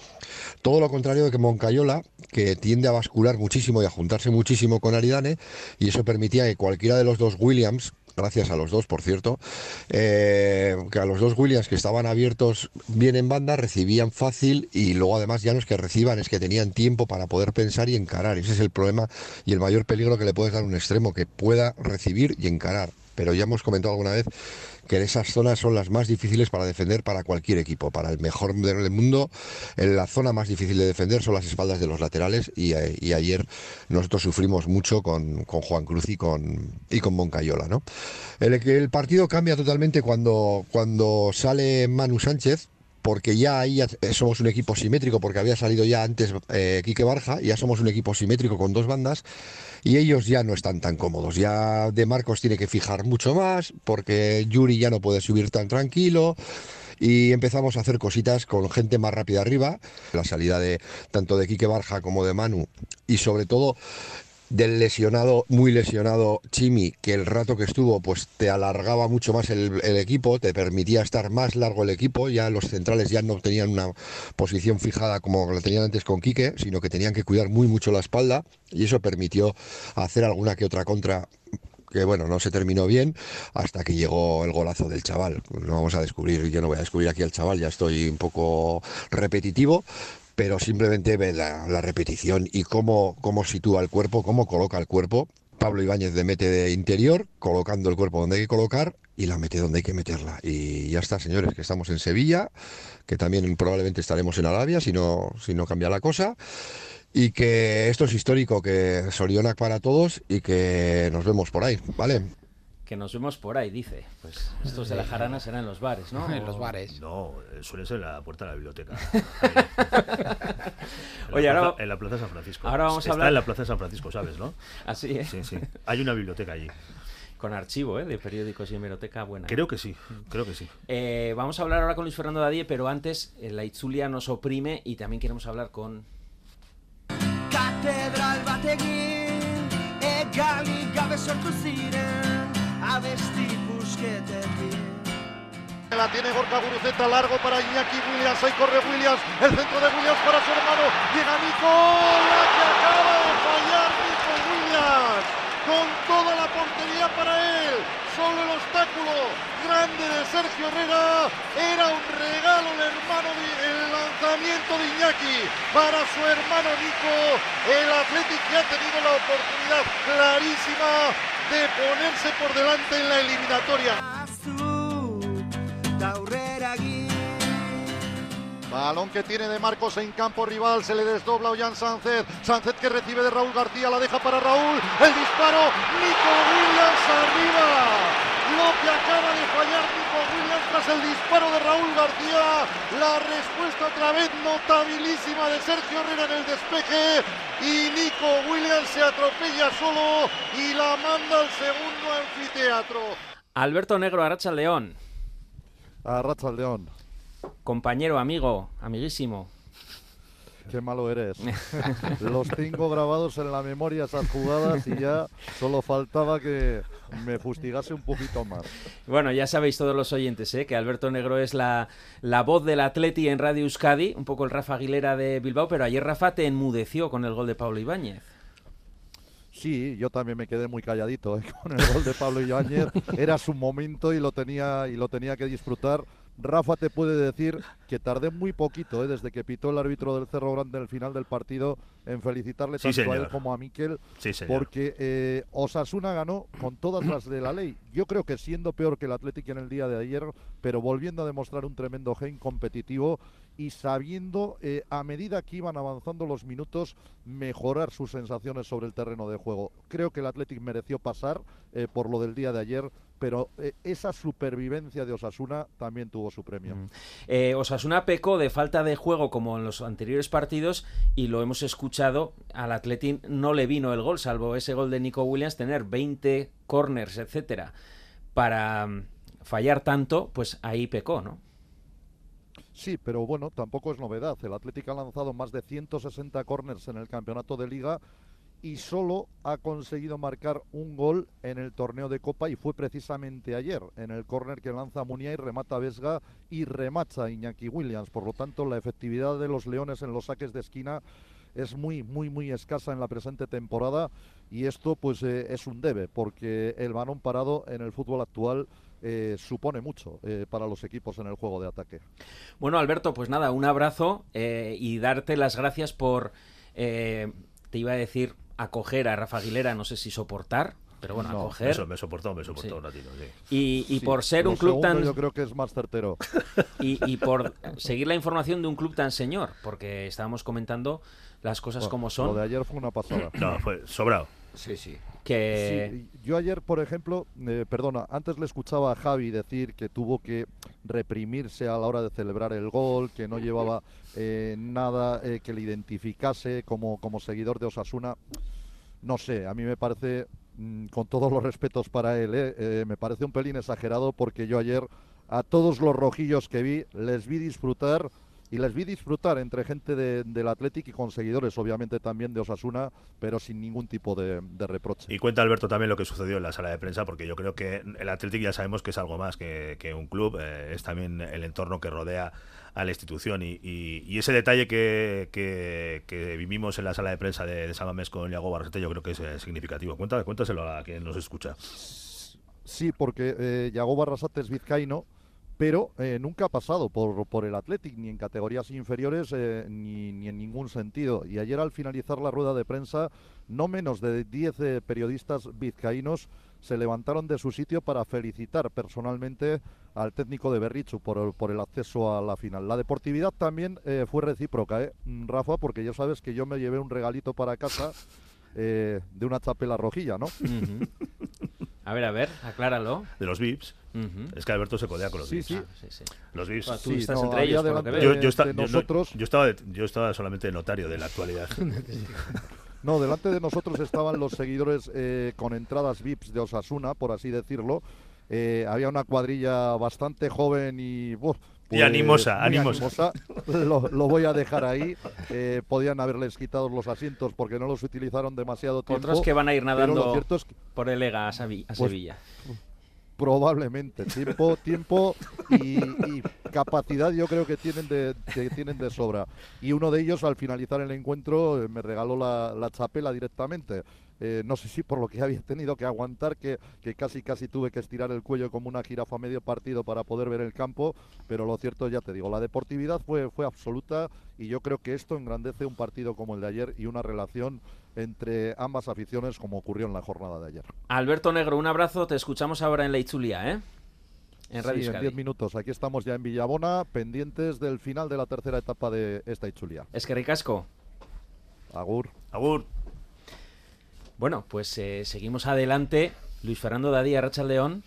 Todo lo contrario de que Moncayola, que tiende a bascular muchísimo y a juntarse muchísimo con Aridane, y eso permitía que cualquiera de los dos Williams, gracias a los dos, por cierto, eh, que a los dos Williams que estaban abiertos bien en banda recibían fácil y luego además ya no es que reciban, es que tenían tiempo para poder pensar y encarar. Ese es el problema y el mayor peligro que le puedes dar a un extremo, que pueda recibir y encarar. pero ya hemos comentado alguna vez que esas zonas son las más difíciles para defender para cualquier equipo, para el mejor del mundo. En la zona más difícil de defender son las espaldas de los laterales y, eh, y ayer nosotros sufrimos mucho con, con, Juan Cruz y con, y con Moncayola. ¿no? El, el partido cambia totalmente cuando, cuando sale Manu Sánchez, porque ya ahí somos un equipo simétrico, porque había salido ya antes eh, Quique Barja, ya somos un equipo simétrico con dos bandas, y ellos ya no están tan cómodos. Ya De Marcos tiene que fijar mucho más, porque Yuri ya no puede subir tan tranquilo. Y empezamos a hacer cositas con gente más rápida arriba, la salida de tanto de Quique Barja como de Manu, y sobre todo del lesionado, muy lesionado Chimi, que el rato que estuvo, pues te alargaba mucho más el, equipo, te permitía estar más largo el equipo, ya los centrales ya no tenían una posición fijada como la tenían antes con Quique, sino que tenían que cuidar muy mucho la espalda, y eso permitió hacer alguna que otra contra que bueno, no se terminó bien hasta que llegó el golazo del chaval. No vamos a descubrir, yo no voy a descubrir aquí al chaval, ya estoy un poco repetitivo, pero simplemente ve la, repetición y cómo, cómo sitúa el cuerpo, cómo coloca el cuerpo. Pablo Ibáñez le mete de interior, colocando el cuerpo donde hay que colocar y la mete donde hay que meterla. Y ya está, señores, que estamos en Sevilla, que también probablemente estaremos en Arabia si no, si no cambia la cosa. Y que esto es histórico, que Sorionac para todos y que nos vemos por ahí, ¿vale? Que nos vemos por ahí, dice. Pues estos de la jarana serán en los bares, ¿no? *laughs* En los bares. No, suele ser en la puerta de la biblioteca. *laughs* Oye, en ahora... Plaza, en la Plaza de San Francisco. Ahora vamos Está a hablar... en la Plaza de San Francisco, ¿sabes, no? Así, ¿eh? Sí, sí. Hay una biblioteca allí. Con archivo, ¿eh? De periódicos y hemeroteca buena. Creo que sí, creo que sí. Eh, vamos a hablar ahora con Luis Fernando Dadie, pero antes eh, la Itzulia nos oprime y también queremos hablar con... Katedral batekin Egalik gabe sortu ziren Abesti busketekin La tiene Gorka Guruceta, largo para Iñaki Williams, ahí corre Williams, el centro de Williams para su hermano, llega Nico, la que acaba de fallar Nico Williams, con toda la portería para él, solo el obstáculo grande de Sergio Herrera, era un regalo el hermano, el lanzamiento de Iñaki para su hermano Nico, el Athletic que ha tenido la oportunidad clarísima de ponerse por delante en la eliminatoria. Balón que tiene de Marcos en campo rival, se le desdobla Ollán Sánchez. Sánchez que recibe de Raúl García, la deja para Raúl. El disparo, Nico Williams arriba. Lo que acaba de fallar Nico Williams tras el disparo de Raúl García. La respuesta otra vez notabilísima de Sergio Herrera en el despeje. Y Nico Williams se atropella solo y la manda al segundo anfiteatro. Alberto Negro, Arracha León. Arracha León. Compañero, amigo, amiguísimo. Qué malo eres. Los tengo grabados en la memoria esas jugadas y ya solo faltaba que me fustigase un poquito más. Bueno, ya sabéis todos los oyentes ¿eh? que Alberto Negro es la, la voz del Atleti en Radio Euskadi, un poco el Rafa Aguilera de Bilbao, pero ayer Rafa te enmudeció con el gol de Pablo Ibáñez. Sí, yo también me quedé muy calladito ¿eh? *laughs* con el gol de Pablo Ibáñez. Era su momento y lo tenía y lo tenía que disfrutar. Rafa te puede decir que tardé muy poquito, ¿eh? desde que pitó el árbitro del Cerro Grande en el final del partido, en felicitarle Sí, tanto a él como a Miquel, Sí, porque eh, Osasuna ganó con todas las de la ley. Yo creo que siendo peor que el Atlético en el día de ayer, pero volviendo a demostrar un tremendo gen competitivo y sabiendo, eh, a medida que iban avanzando los minutos, mejorar sus sensaciones sobre el terreno de juego. Creo que el Atlético mereció pasar eh, por lo del día de ayer, pero eh, esa supervivencia de Osasuna también tuvo su premio. Eh, Osasuna pecó de falta de juego como en los anteriores partidos y lo hemos escuchado, al Atletín no le vino el gol, salvo ese gol de Nico Williams, tener 20 corners, etcétera, para mm, fallar tanto, pues ahí pecó, ¿no? Sí, pero bueno, tampoco es novedad. El Atlético ha lanzado más de 160 corners en el campeonato de liga y solo ha conseguido marcar un gol en el torneo de Copa y fue precisamente ayer, en el córner que lanza Munia y remata Vesga y remacha Iñaki Williams. Por lo tanto, la efectividad de los Leones en los saques de esquina es muy, muy, muy escasa en la presente temporada y esto pues eh, es un debe porque el balón parado en el fútbol actual eh, supone mucho eh, para los equipos en el juego de ataque. Bueno, Alberto, pues nada, un abrazo y darte las gracias por, te iba a decir, acoger a Rafa Aguilera, no sé si soportar, pero bueno, No, a coger. Eso me soportó, me soportó Sí. un ratito, sí. Y, y Sí, por ser un club tan. Yo creo que es más certero. *laughs* Y, y por seguir la información de un club tan señor, porque estábamos comentando las cosas Bueno, como son. Lo de ayer fue una pasada. No, fue sobrado. Sí, sí. Que. Sí, yo ayer, por ejemplo, eh, perdona, antes le escuchaba a Javi decir que tuvo que reprimirse a la hora de celebrar el gol, que no llevaba eh, nada eh, que le identificase como, como seguidor de Osasuna. No sé, a mí me parece, mm, con todos los respetos para él, eh, me parece un pelín exagerado porque yo ayer a todos los rojillos que vi les vi disfrutar y les vi disfrutar entre gente de- del Athletic y con seguidores, obviamente también de Osasuna, pero sin ningún tipo de, de reproche. Y cuenta Alberto también lo que sucedió en la sala de prensa, porque yo creo que el Athletic ya sabemos que es algo más que, que un club, eh, es también el entorno que rodea a la institución. Y, y- y ese detalle que, que- que vivimos en la sala de prensa de, de San Mamés con Iago Barrasete, yo creo que es eh, significativo. Cuenta, cuéntaselo a quien nos escucha. Sí, porque eh, Yago Barrasate es vizcaíno, pero eh, nunca ha pasado por, por el Athletic, ni en categorías inferiores, eh, ni, ni en ningún sentido. Y ayer al finalizar la rueda de prensa, no menos de 10 eh, periodistas vizcaínos se levantaron de su sitio para felicitar personalmente al técnico de Berrichu por, por el acceso a la final. La deportividad también eh, fue recíproca, ¿eh, Rafa? Porque ya sabes que yo me llevé un regalito para casa eh, de una chapela rojilla, ¿no? A ver, a ver, acláralo. De los VIPs. Es que Alberto se codea con los Sí, VIPs. sí. Ah, sí, sí. Los VIPs. Bueno, tú Sí, estás no, entre ellos, por lo que delante veo. Yo, estaba, de- yo estaba solamente de notario de la actualidad. *laughs* No, delante de nosotros estaban los seguidores eh, con entradas VIPs de Osasuna, por así decirlo. Eh, había una cuadrilla bastante joven y... Y animosa, muy animosa. Lo, lo voy a dejar ahí. Eh, podían haberles quitado los asientos porque no los utilizaron demasiado tiempo. Otros que van a ir nadando lo cierto es que por el EGA a Pues, Sevilla. Probablemente. Tiempo, tiempo y, capacidad yo creo que tienen de, tienen de sobra. Y uno de ellos al finalizar el encuentro eh, me regaló la, la chapela directamente. Eh, no sé si por lo que había tenido que aguantar, que, que casi casi tuve que estirar el cuello como una jirafa a medio partido para poder ver el campo, pero lo cierto ya te digo, la deportividad fue, fue absoluta y yo creo que esto engrandece un partido como el de ayer y una relación entre ambas aficiones como ocurrió en la jornada de ayer. Alberto Negro, un abrazo. Te escuchamos ahora en la Itzulia, ¿eh? En Radio Sí, en Euskadi. 10 minutos. Aquí estamos ya en Villabona, pendientes del final de la tercera etapa de esta Ichulia. Es que ricasco. Agur. Agur. Bueno, pues eh, seguimos adelante. Luis Fernando Dadí, Racha León.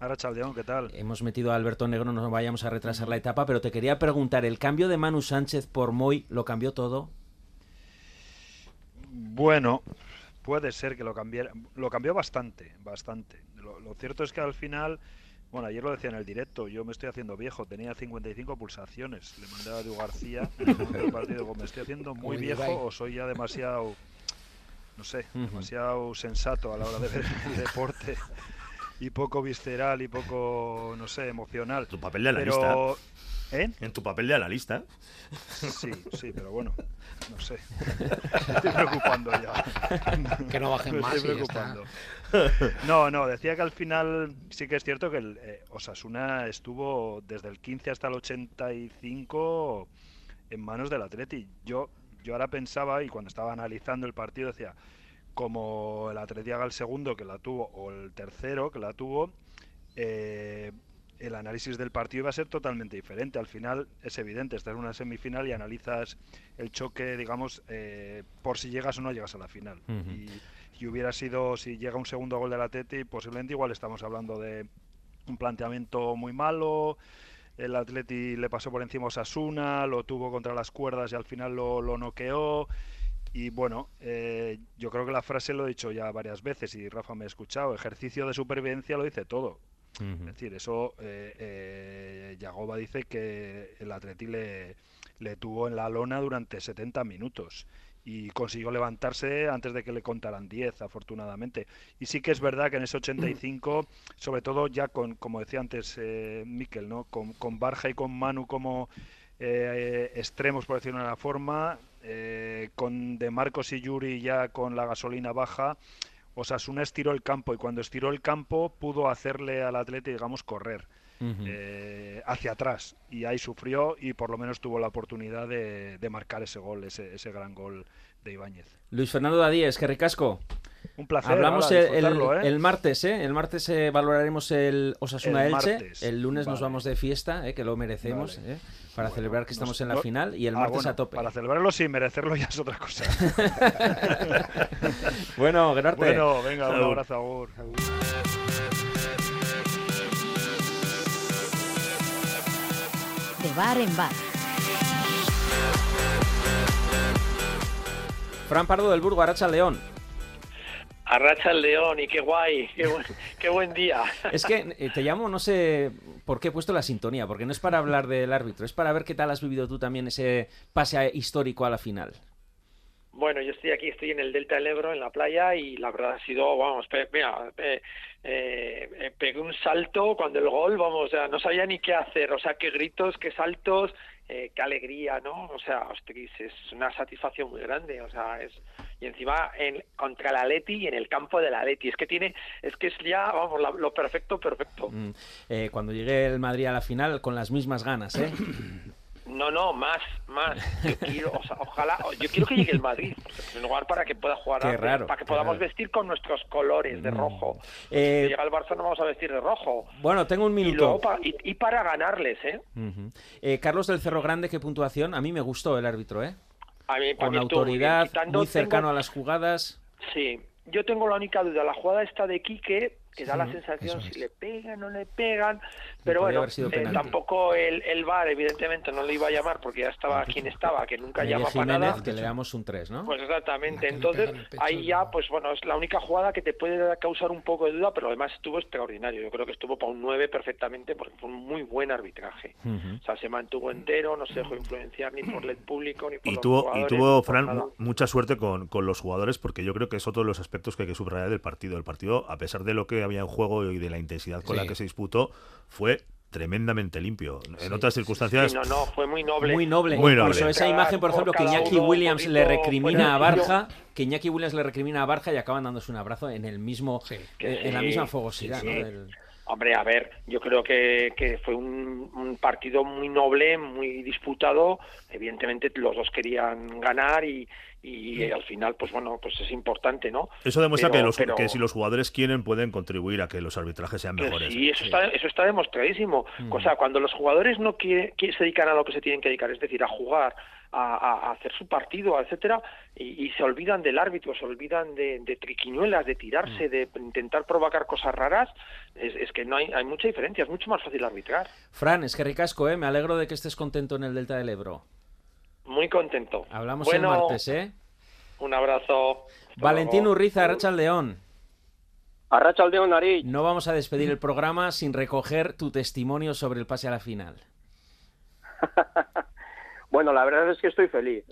Arrachaldeón, ¿qué tal? Hemos metido a Alberto Negro, no vayamos a retrasar la etapa, pero te quería preguntar, ¿el cambio de Manu Sánchez por Moy lo cambió todo? Bueno, puede ser que lo cambiara. Lo cambió bastante, bastante. Lo, lo cierto es que al final, bueno, ayer lo decía en el directo, yo me estoy haciendo viejo, tenía 55 pulsaciones. Le mandé a Edu García *laughs* en el partido, digo, me estoy haciendo muy viejo o soy ya demasiado, no sé, demasiado sensato a la hora de ver el *laughs* deporte. Y poco visceral y poco, no sé, emocional. Tu papel de Pero, analista. ¿Eh? En tu papel de analista. Sí, sí, pero bueno, no sé. Me *laughs* estoy preocupando ya. Que no bajen Me más estoy y ya está. preocupando. No, no, decía que al final sí que es cierto que el eh, Osasuna estuvo desde el 15 hasta el 85 en manos del Atleti. Yo, yo ahora pensaba y cuando estaba analizando el partido decía, como el Atleti haga el segundo que la tuvo o el tercero que la tuvo, eh, el análisis del partido iba a ser totalmente diferente. Al final es evidente, estás en una semifinal y analizas el choque, digamos, eh, por si llegas o no llegas a la final. Y, y hubiera sido, si llega un segundo gol del Atleti, posiblemente igual estamos hablando de un planteamiento muy malo. El Atleti le pasó por encima a Osasuna, lo tuvo contra las cuerdas y al final lo, lo noqueó. Y bueno, eh, yo creo que la frase lo he dicho ya varias veces y Rafa me ha escuchado. Ejercicio de supervivencia lo dice todo. Es decir, eso eh, eh, Yagoba dice que el Atleti le, le tuvo en la lona durante 70 minutos y consiguió levantarse antes de que le contaran 10, afortunadamente. Y sí que es verdad que en ese 85, *clears throat* sobre todo ya con, como decía antes eh, Miquel, ¿no? con, con Barja y con Manu como eh, extremos, por decirlo de una forma, eh, con De Marcos y Yuri ya con la gasolina baja, Osasuna estiró el campo y cuando estiró el campo pudo hacerle al Atleti, digamos, correr eh, hacia atrás y ahí sufrió y por lo menos tuvo la oportunidad de, de marcar ese gol, ese, ese gran gol de Ibáñez. Luis Fernando Dadí, es que ricasco. Un placer. Hablamos el, ¿eh? el martes, ¿eh? El martes eh, valoraremos el Osasuna El Elche. martes. El lunes nos vamos de fiesta, ¿eh? que lo merecemos, Vale. ¿eh? para celebrar que estamos Nos- en la final. Y el Ah, martes bueno, a tope. Para celebrarlo sin merecerlo ya es otra cosa. *laughs* Bueno, Gerarte. Bueno, venga, un abrazo, Agur. De bar en bar. Fran Pardo del Burgo, Aracha León. Arracha el león y qué guay, *laughs* qué buen, qué buen día. *laughs* Es que eh, te llamo, no sé por qué he puesto la sintonía, porque no es para hablar del árbitro, es para ver qué tal has vivido tú también ese pase histórico a la final. Bueno, yo estoy aquí, estoy en el Delta del Ebro, en la playa, y la verdad ha sido, vamos, pe- mira, pe- eh, eh, pegué un salto cuando el gol, vamos, o sea, no sabía ni qué hacer, o sea, qué gritos, qué saltos, eh, qué alegría, ¿no? O sea, ostras, es una satisfacción muy grande, o sea, es y encima en, contra el Atleti y en el campo del Atleti, es que tiene, es que es ya, vamos, la- lo perfecto, perfecto. Mm, eh, cuando llegue el Madrid a la final, con las mismas ganas, ¿eh? *coughs* No, no, más, más. Yo quiero, o sea, ojalá, yo quiero que llegue el Madrid, en lugar para que pueda jugar, Qué antes, raro, para que podamos raro. vestir con nuestros colores de Mm. rojo. Eh, si llega el Barça no vamos a vestir de rojo. Bueno, tengo un Y, minuto. luego pa- y, y para ganarles, ¿eh? Eh, Carlos del Cerro Grande, ¿qué puntuación? A mí me gustó el árbitro, ¿eh? A mí, Con mí autoridad, muy cercano tengo- a las jugadas. Sí, yo tengo la única duda, la jugada esta de Quique, que da la sensación si le pegan o no le pegan, pero bueno, eh, tampoco el, el VAR evidentemente no le iba a llamar porque ya estaba quien estaba, que nunca llama para Jiménez, nada. que le damos un 3, ¿no? Pues exactamente, entonces ahí ya, pues bueno, es la única jugada que te puede causar un poco de duda, pero además estuvo extraordinario. Yo creo que estuvo para un 9 perfectamente porque fue un muy buen arbitraje. O sea, se mantuvo entero, no se dejó influenciar ni por el público ni por Y los tuvo, y jugadores, tuvo Fran, mucha suerte con, con los jugadores porque yo creo que es otro de los aspectos que hay que subrayar del partido. El partido, a pesar de lo que había en juego y de la intensidad con la que se disputó, fue tremendamente limpio. En otras circunstancias... Sí, no, no, fue muy noble. Muy noble. Muy noble. Incluso esa imagen, por ejemplo, que cada Iñaki Williams le recrimina a por Barja, que Iñaki Williams le recrimina a Barja y acaban dándose un abrazo en el mismo, eh, en la misma fogosidad, sí, ¿no? sí. Del- Hombre, a ver, yo creo que, que fue un, un partido muy noble, muy disputado. Evidentemente los dos querían ganar y, y al final, pues bueno, pues es importante, ¿no? Eso demuestra Pero- que, los, pero- que si los jugadores quieren pueden contribuir a que los arbitrajes sean mejores. Sí, eso está, eso está demostradísimo. Mm. O sea, cuando los jugadores no quieren, que se dedican a lo que se tienen que dedicar, es decir, a jugar, a, a- a hacer su partido, etcétera, y, y se olvidan del árbitro, se olvidan de, de triquiñuelas, de tirarse, de intentar provocar cosas raras, es, es que no hay, hay mucha diferencia, es mucho más fácil arbitrar. Fran, es que ricasco, ¿eh? Me alegro de que estés contento en el Delta del Ebro. Muy contento. Hablamos Bueno, el martes, ¿eh? Un abrazo. Hasta Valentín luego. Urriza, Arracha León. Arracha León, Nariz. No vamos a despedir el programa sin recoger tu testimonio sobre el pase a la final. *laughs* Bueno, la verdad es que estoy feliz.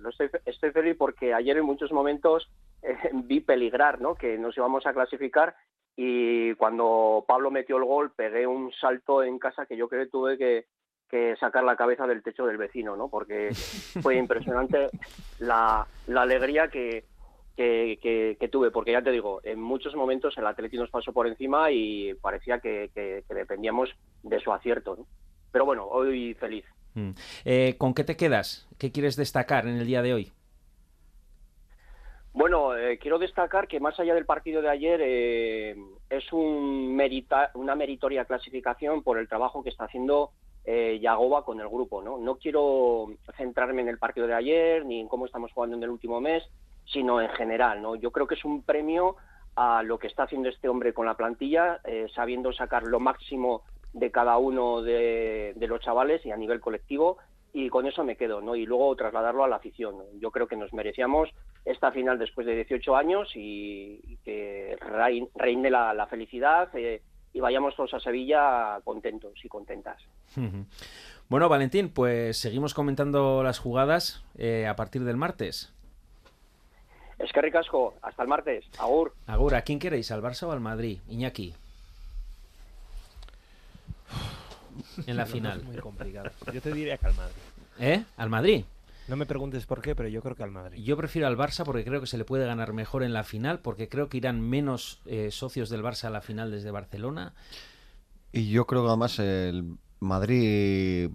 Estoy feliz porque ayer en muchos momentos *laughs* eh, vi peligrar, ¿no? Que nos íbamos a clasificar y cuando Pablo metió el gol pegué un salto en casa que yo creo que tuve que, que sacar la cabeza del techo del vecino, ¿no? Porque *laughs* fue impresionante la, la alegría que, que, que- que tuve, porque ya te digo, en muchos momentos el Atleti nos pasó por encima y parecía que, que- dependíamos de su acierto, ¿no? Pero bueno, hoy feliz. Mm. Eh, ¿Con qué te quedas? ¿Qué quieres destacar en el día de hoy? Bueno, eh, quiero destacar que más allá del partido de ayer eh, es un merita- una meritoria clasificación por el trabajo que está haciendo eh, Yagoba con el grupo. ¿no? no quiero centrarme en el partido de ayer ni en cómo estamos jugando en el último mes, sino en general. ¿no? Yo creo que es un premio a lo que está haciendo este hombre con la plantilla, eh, sabiendo sacar lo máximo de cada uno de, de los chavales y a nivel colectivo y con eso me quedo, ¿no? Y luego trasladarlo a la afición. ¿no? Yo creo que nos merecíamos esta final después de 18 años y, que rein- reine la, la felicidad eh, y vayamos todos a Sevilla contentos y contentas. Bueno, Valentín, pues seguimos comentando las jugadas eh, a partir del martes. Es que ricasco, hasta el martes. Agur. Agur, ¿a quién queréis? ¿Al Barça o al Madrid? Iñaki. En la *laughs* final. es muy complicado. Yo te diría que al Madrid. ¿Eh? ¿Al Madrid? No me preguntes por qué, pero yo creo que al Madrid. Yo prefiero al Barça porque creo que se le puede ganar mejor en la final, porque creo que irán menos eh, socios del Barça a la final desde Barcelona. Y yo creo que además el Madrid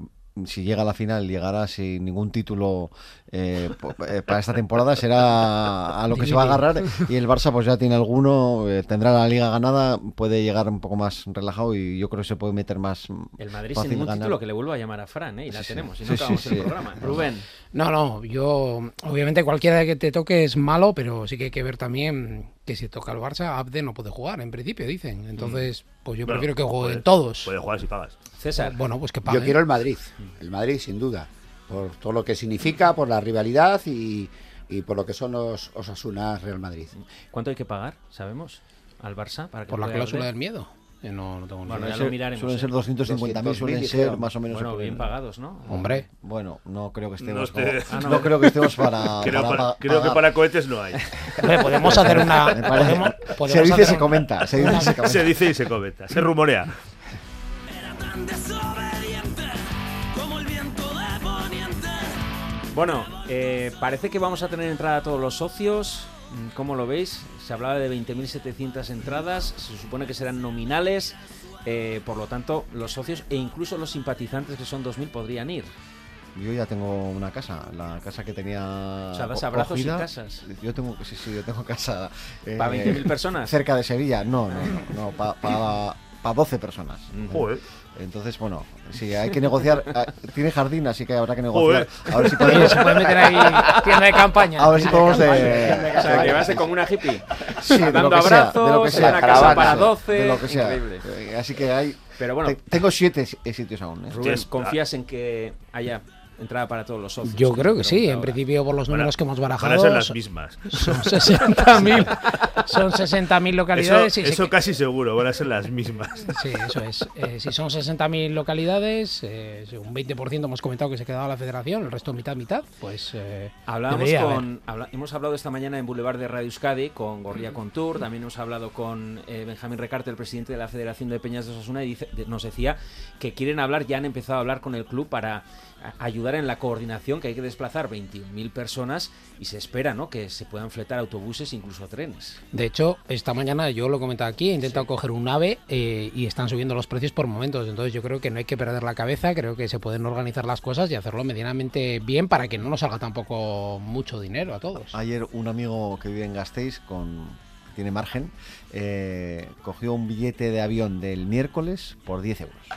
si llega a la final, llegará sin ningún título eh, eh, para esta temporada, será a lo que se va a agarrar. Y el Barça, pues ya tiene alguno, eh, tendrá la liga ganada, puede llegar un poco más relajado y yo creo que se puede meter más. El Madrid fácil sin ningún ganar. título que le vuelva a llamar a Fran, ¿eh? Y la Sí, sí. tenemos, y no sí, acabamos sí. el programa. Rubén. No, no, yo obviamente cualquiera que te toque es malo, pero sí que hay que ver también que si toca el Barça, Abde no puede jugar, en principio dicen. Entonces, pues yo Bueno, prefiero que jueguen puede- todos. Puede jugar si pagas. César. Bueno, pues que Yo paguen. quiero el Madrid, el Madrid sin duda, por todo lo que significa, por la rivalidad y, y por lo que son los Osasuna Real Madrid. ¿Cuánto hay que pagar, sabemos, al Barça? Para que Por la cláusula del miedo. Eh, No, no tengo ni Bueno, idea. ya lo miraremos. Suelen ser 250.000, suelen 200.000, ser más o menos. Bueno, bien pagados, ¿no? Hombre. Bueno, no creo que estemos. No como- *laughs* Ah, no. no. creo que estemos para. *laughs* Creo, para para- pa- creo que para cohetes no hay. Hombre, podemos hacer una. *laughs* Podemos- se dice y hacer se comenta. Se dice y se comenta. Se dice y se comenta, se rumorea. Bueno, eh, parece que vamos a tener entrada a todos los socios. ¿Cómo lo veis? Se hablaba de 20.700 entradas. Se supone que serán nominales. eh, por lo tanto, los socios e incluso los simpatizantes, que son 2.000, podrían ir. Yo ya tengo una casa, la casa que tenía. O sea, das abrazos y casas. Yo tengo, sí, sí, yo tengo casa. eh, ¿Para 20.000 personas? Cerca de Sevilla, no, no, no, no para 12 personas. Joder. Entonces, bueno, sí, hay *laughs* que negociar. ah, Tiene jardín, así que habrá que negociar. Joder. A ver si *laughs* podemos. se puede meter ahí tienda de campaña. A ver si podemos. Tienda de eh. O sea, que va a ser como una hippie. *laughs* Sí, de dando lo que sea, abrazos, de lo que en sea. una casa para sí, 12. de lo que sea. Increíble. Eh, Así que hay. Pero bueno, te- tengo siete si- eh, sitios aún. ¿eh? Rubén, ¿confías en que haya entrada para todos los socios? Yo creo que sí, en ahora. principio por los Van números que hemos Van barajado. a ser las mismas. *laughs* Son 60.000 son 60.000 Eso, localidades. y se eso casi seguro, van a ser las mismas. Sí, eso es. Eh, si son 60.000 localidades, eh, un 20% hemos comentado que se quedaba la federación, el resto mitad, mitad, pues. eh, Hablábamos con, habla- hemos hablado esta mañana en Boulevard de Radio Euskadi con Gorria Contour, también hemos hablado con eh, Benjamín Recarte, el presidente de la Federación de Peñas de Osasuna, y dice- nos decía que quieren hablar, ya han empezado a hablar con el club para ayudar en la coordinación, que hay que desplazar 21.000 personas y se espera ¿no? que se puedan fletar autobuses, incluso trenes. De hecho, esta mañana yo lo he comentado aquí, he intentado coger un AVE eh, y están subiendo los precios por momentos. Entonces yo creo que no hay que perder la cabeza, creo que se pueden organizar las cosas y hacerlo medianamente bien para que no nos salga tampoco mucho dinero a todos. Ayer un amigo que vive en Gasteiz, con, que tiene margen, eh, cogió un billete de avión del miércoles por 10 euros.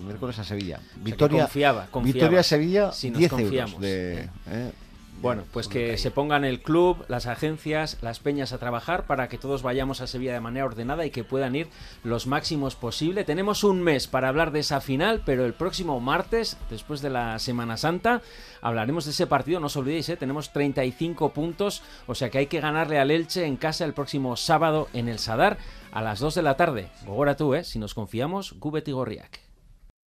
El miércoles a Sevilla. Victoria, confiaba, confiaba. Victoria Sevilla, nos 10 confiamos. euros. De, eh, Bueno, pues que se pongan el club, las agencias, las peñas a trabajar para que todos vayamos a Sevilla de manera ordenada y que puedan ir los máximos posible. Tenemos un mes para hablar de esa final, pero el próximo martes, después de la Semana Santa, hablaremos de ese partido. No os olvidéis, ¿eh? tenemos 35 puntos, o sea que hay que ganarle al Elche en casa el próximo sábado en el Sadar a las 2 de la tarde. Gogora tú, ¿eh? si nos confiamos, Gubet y Gorriak.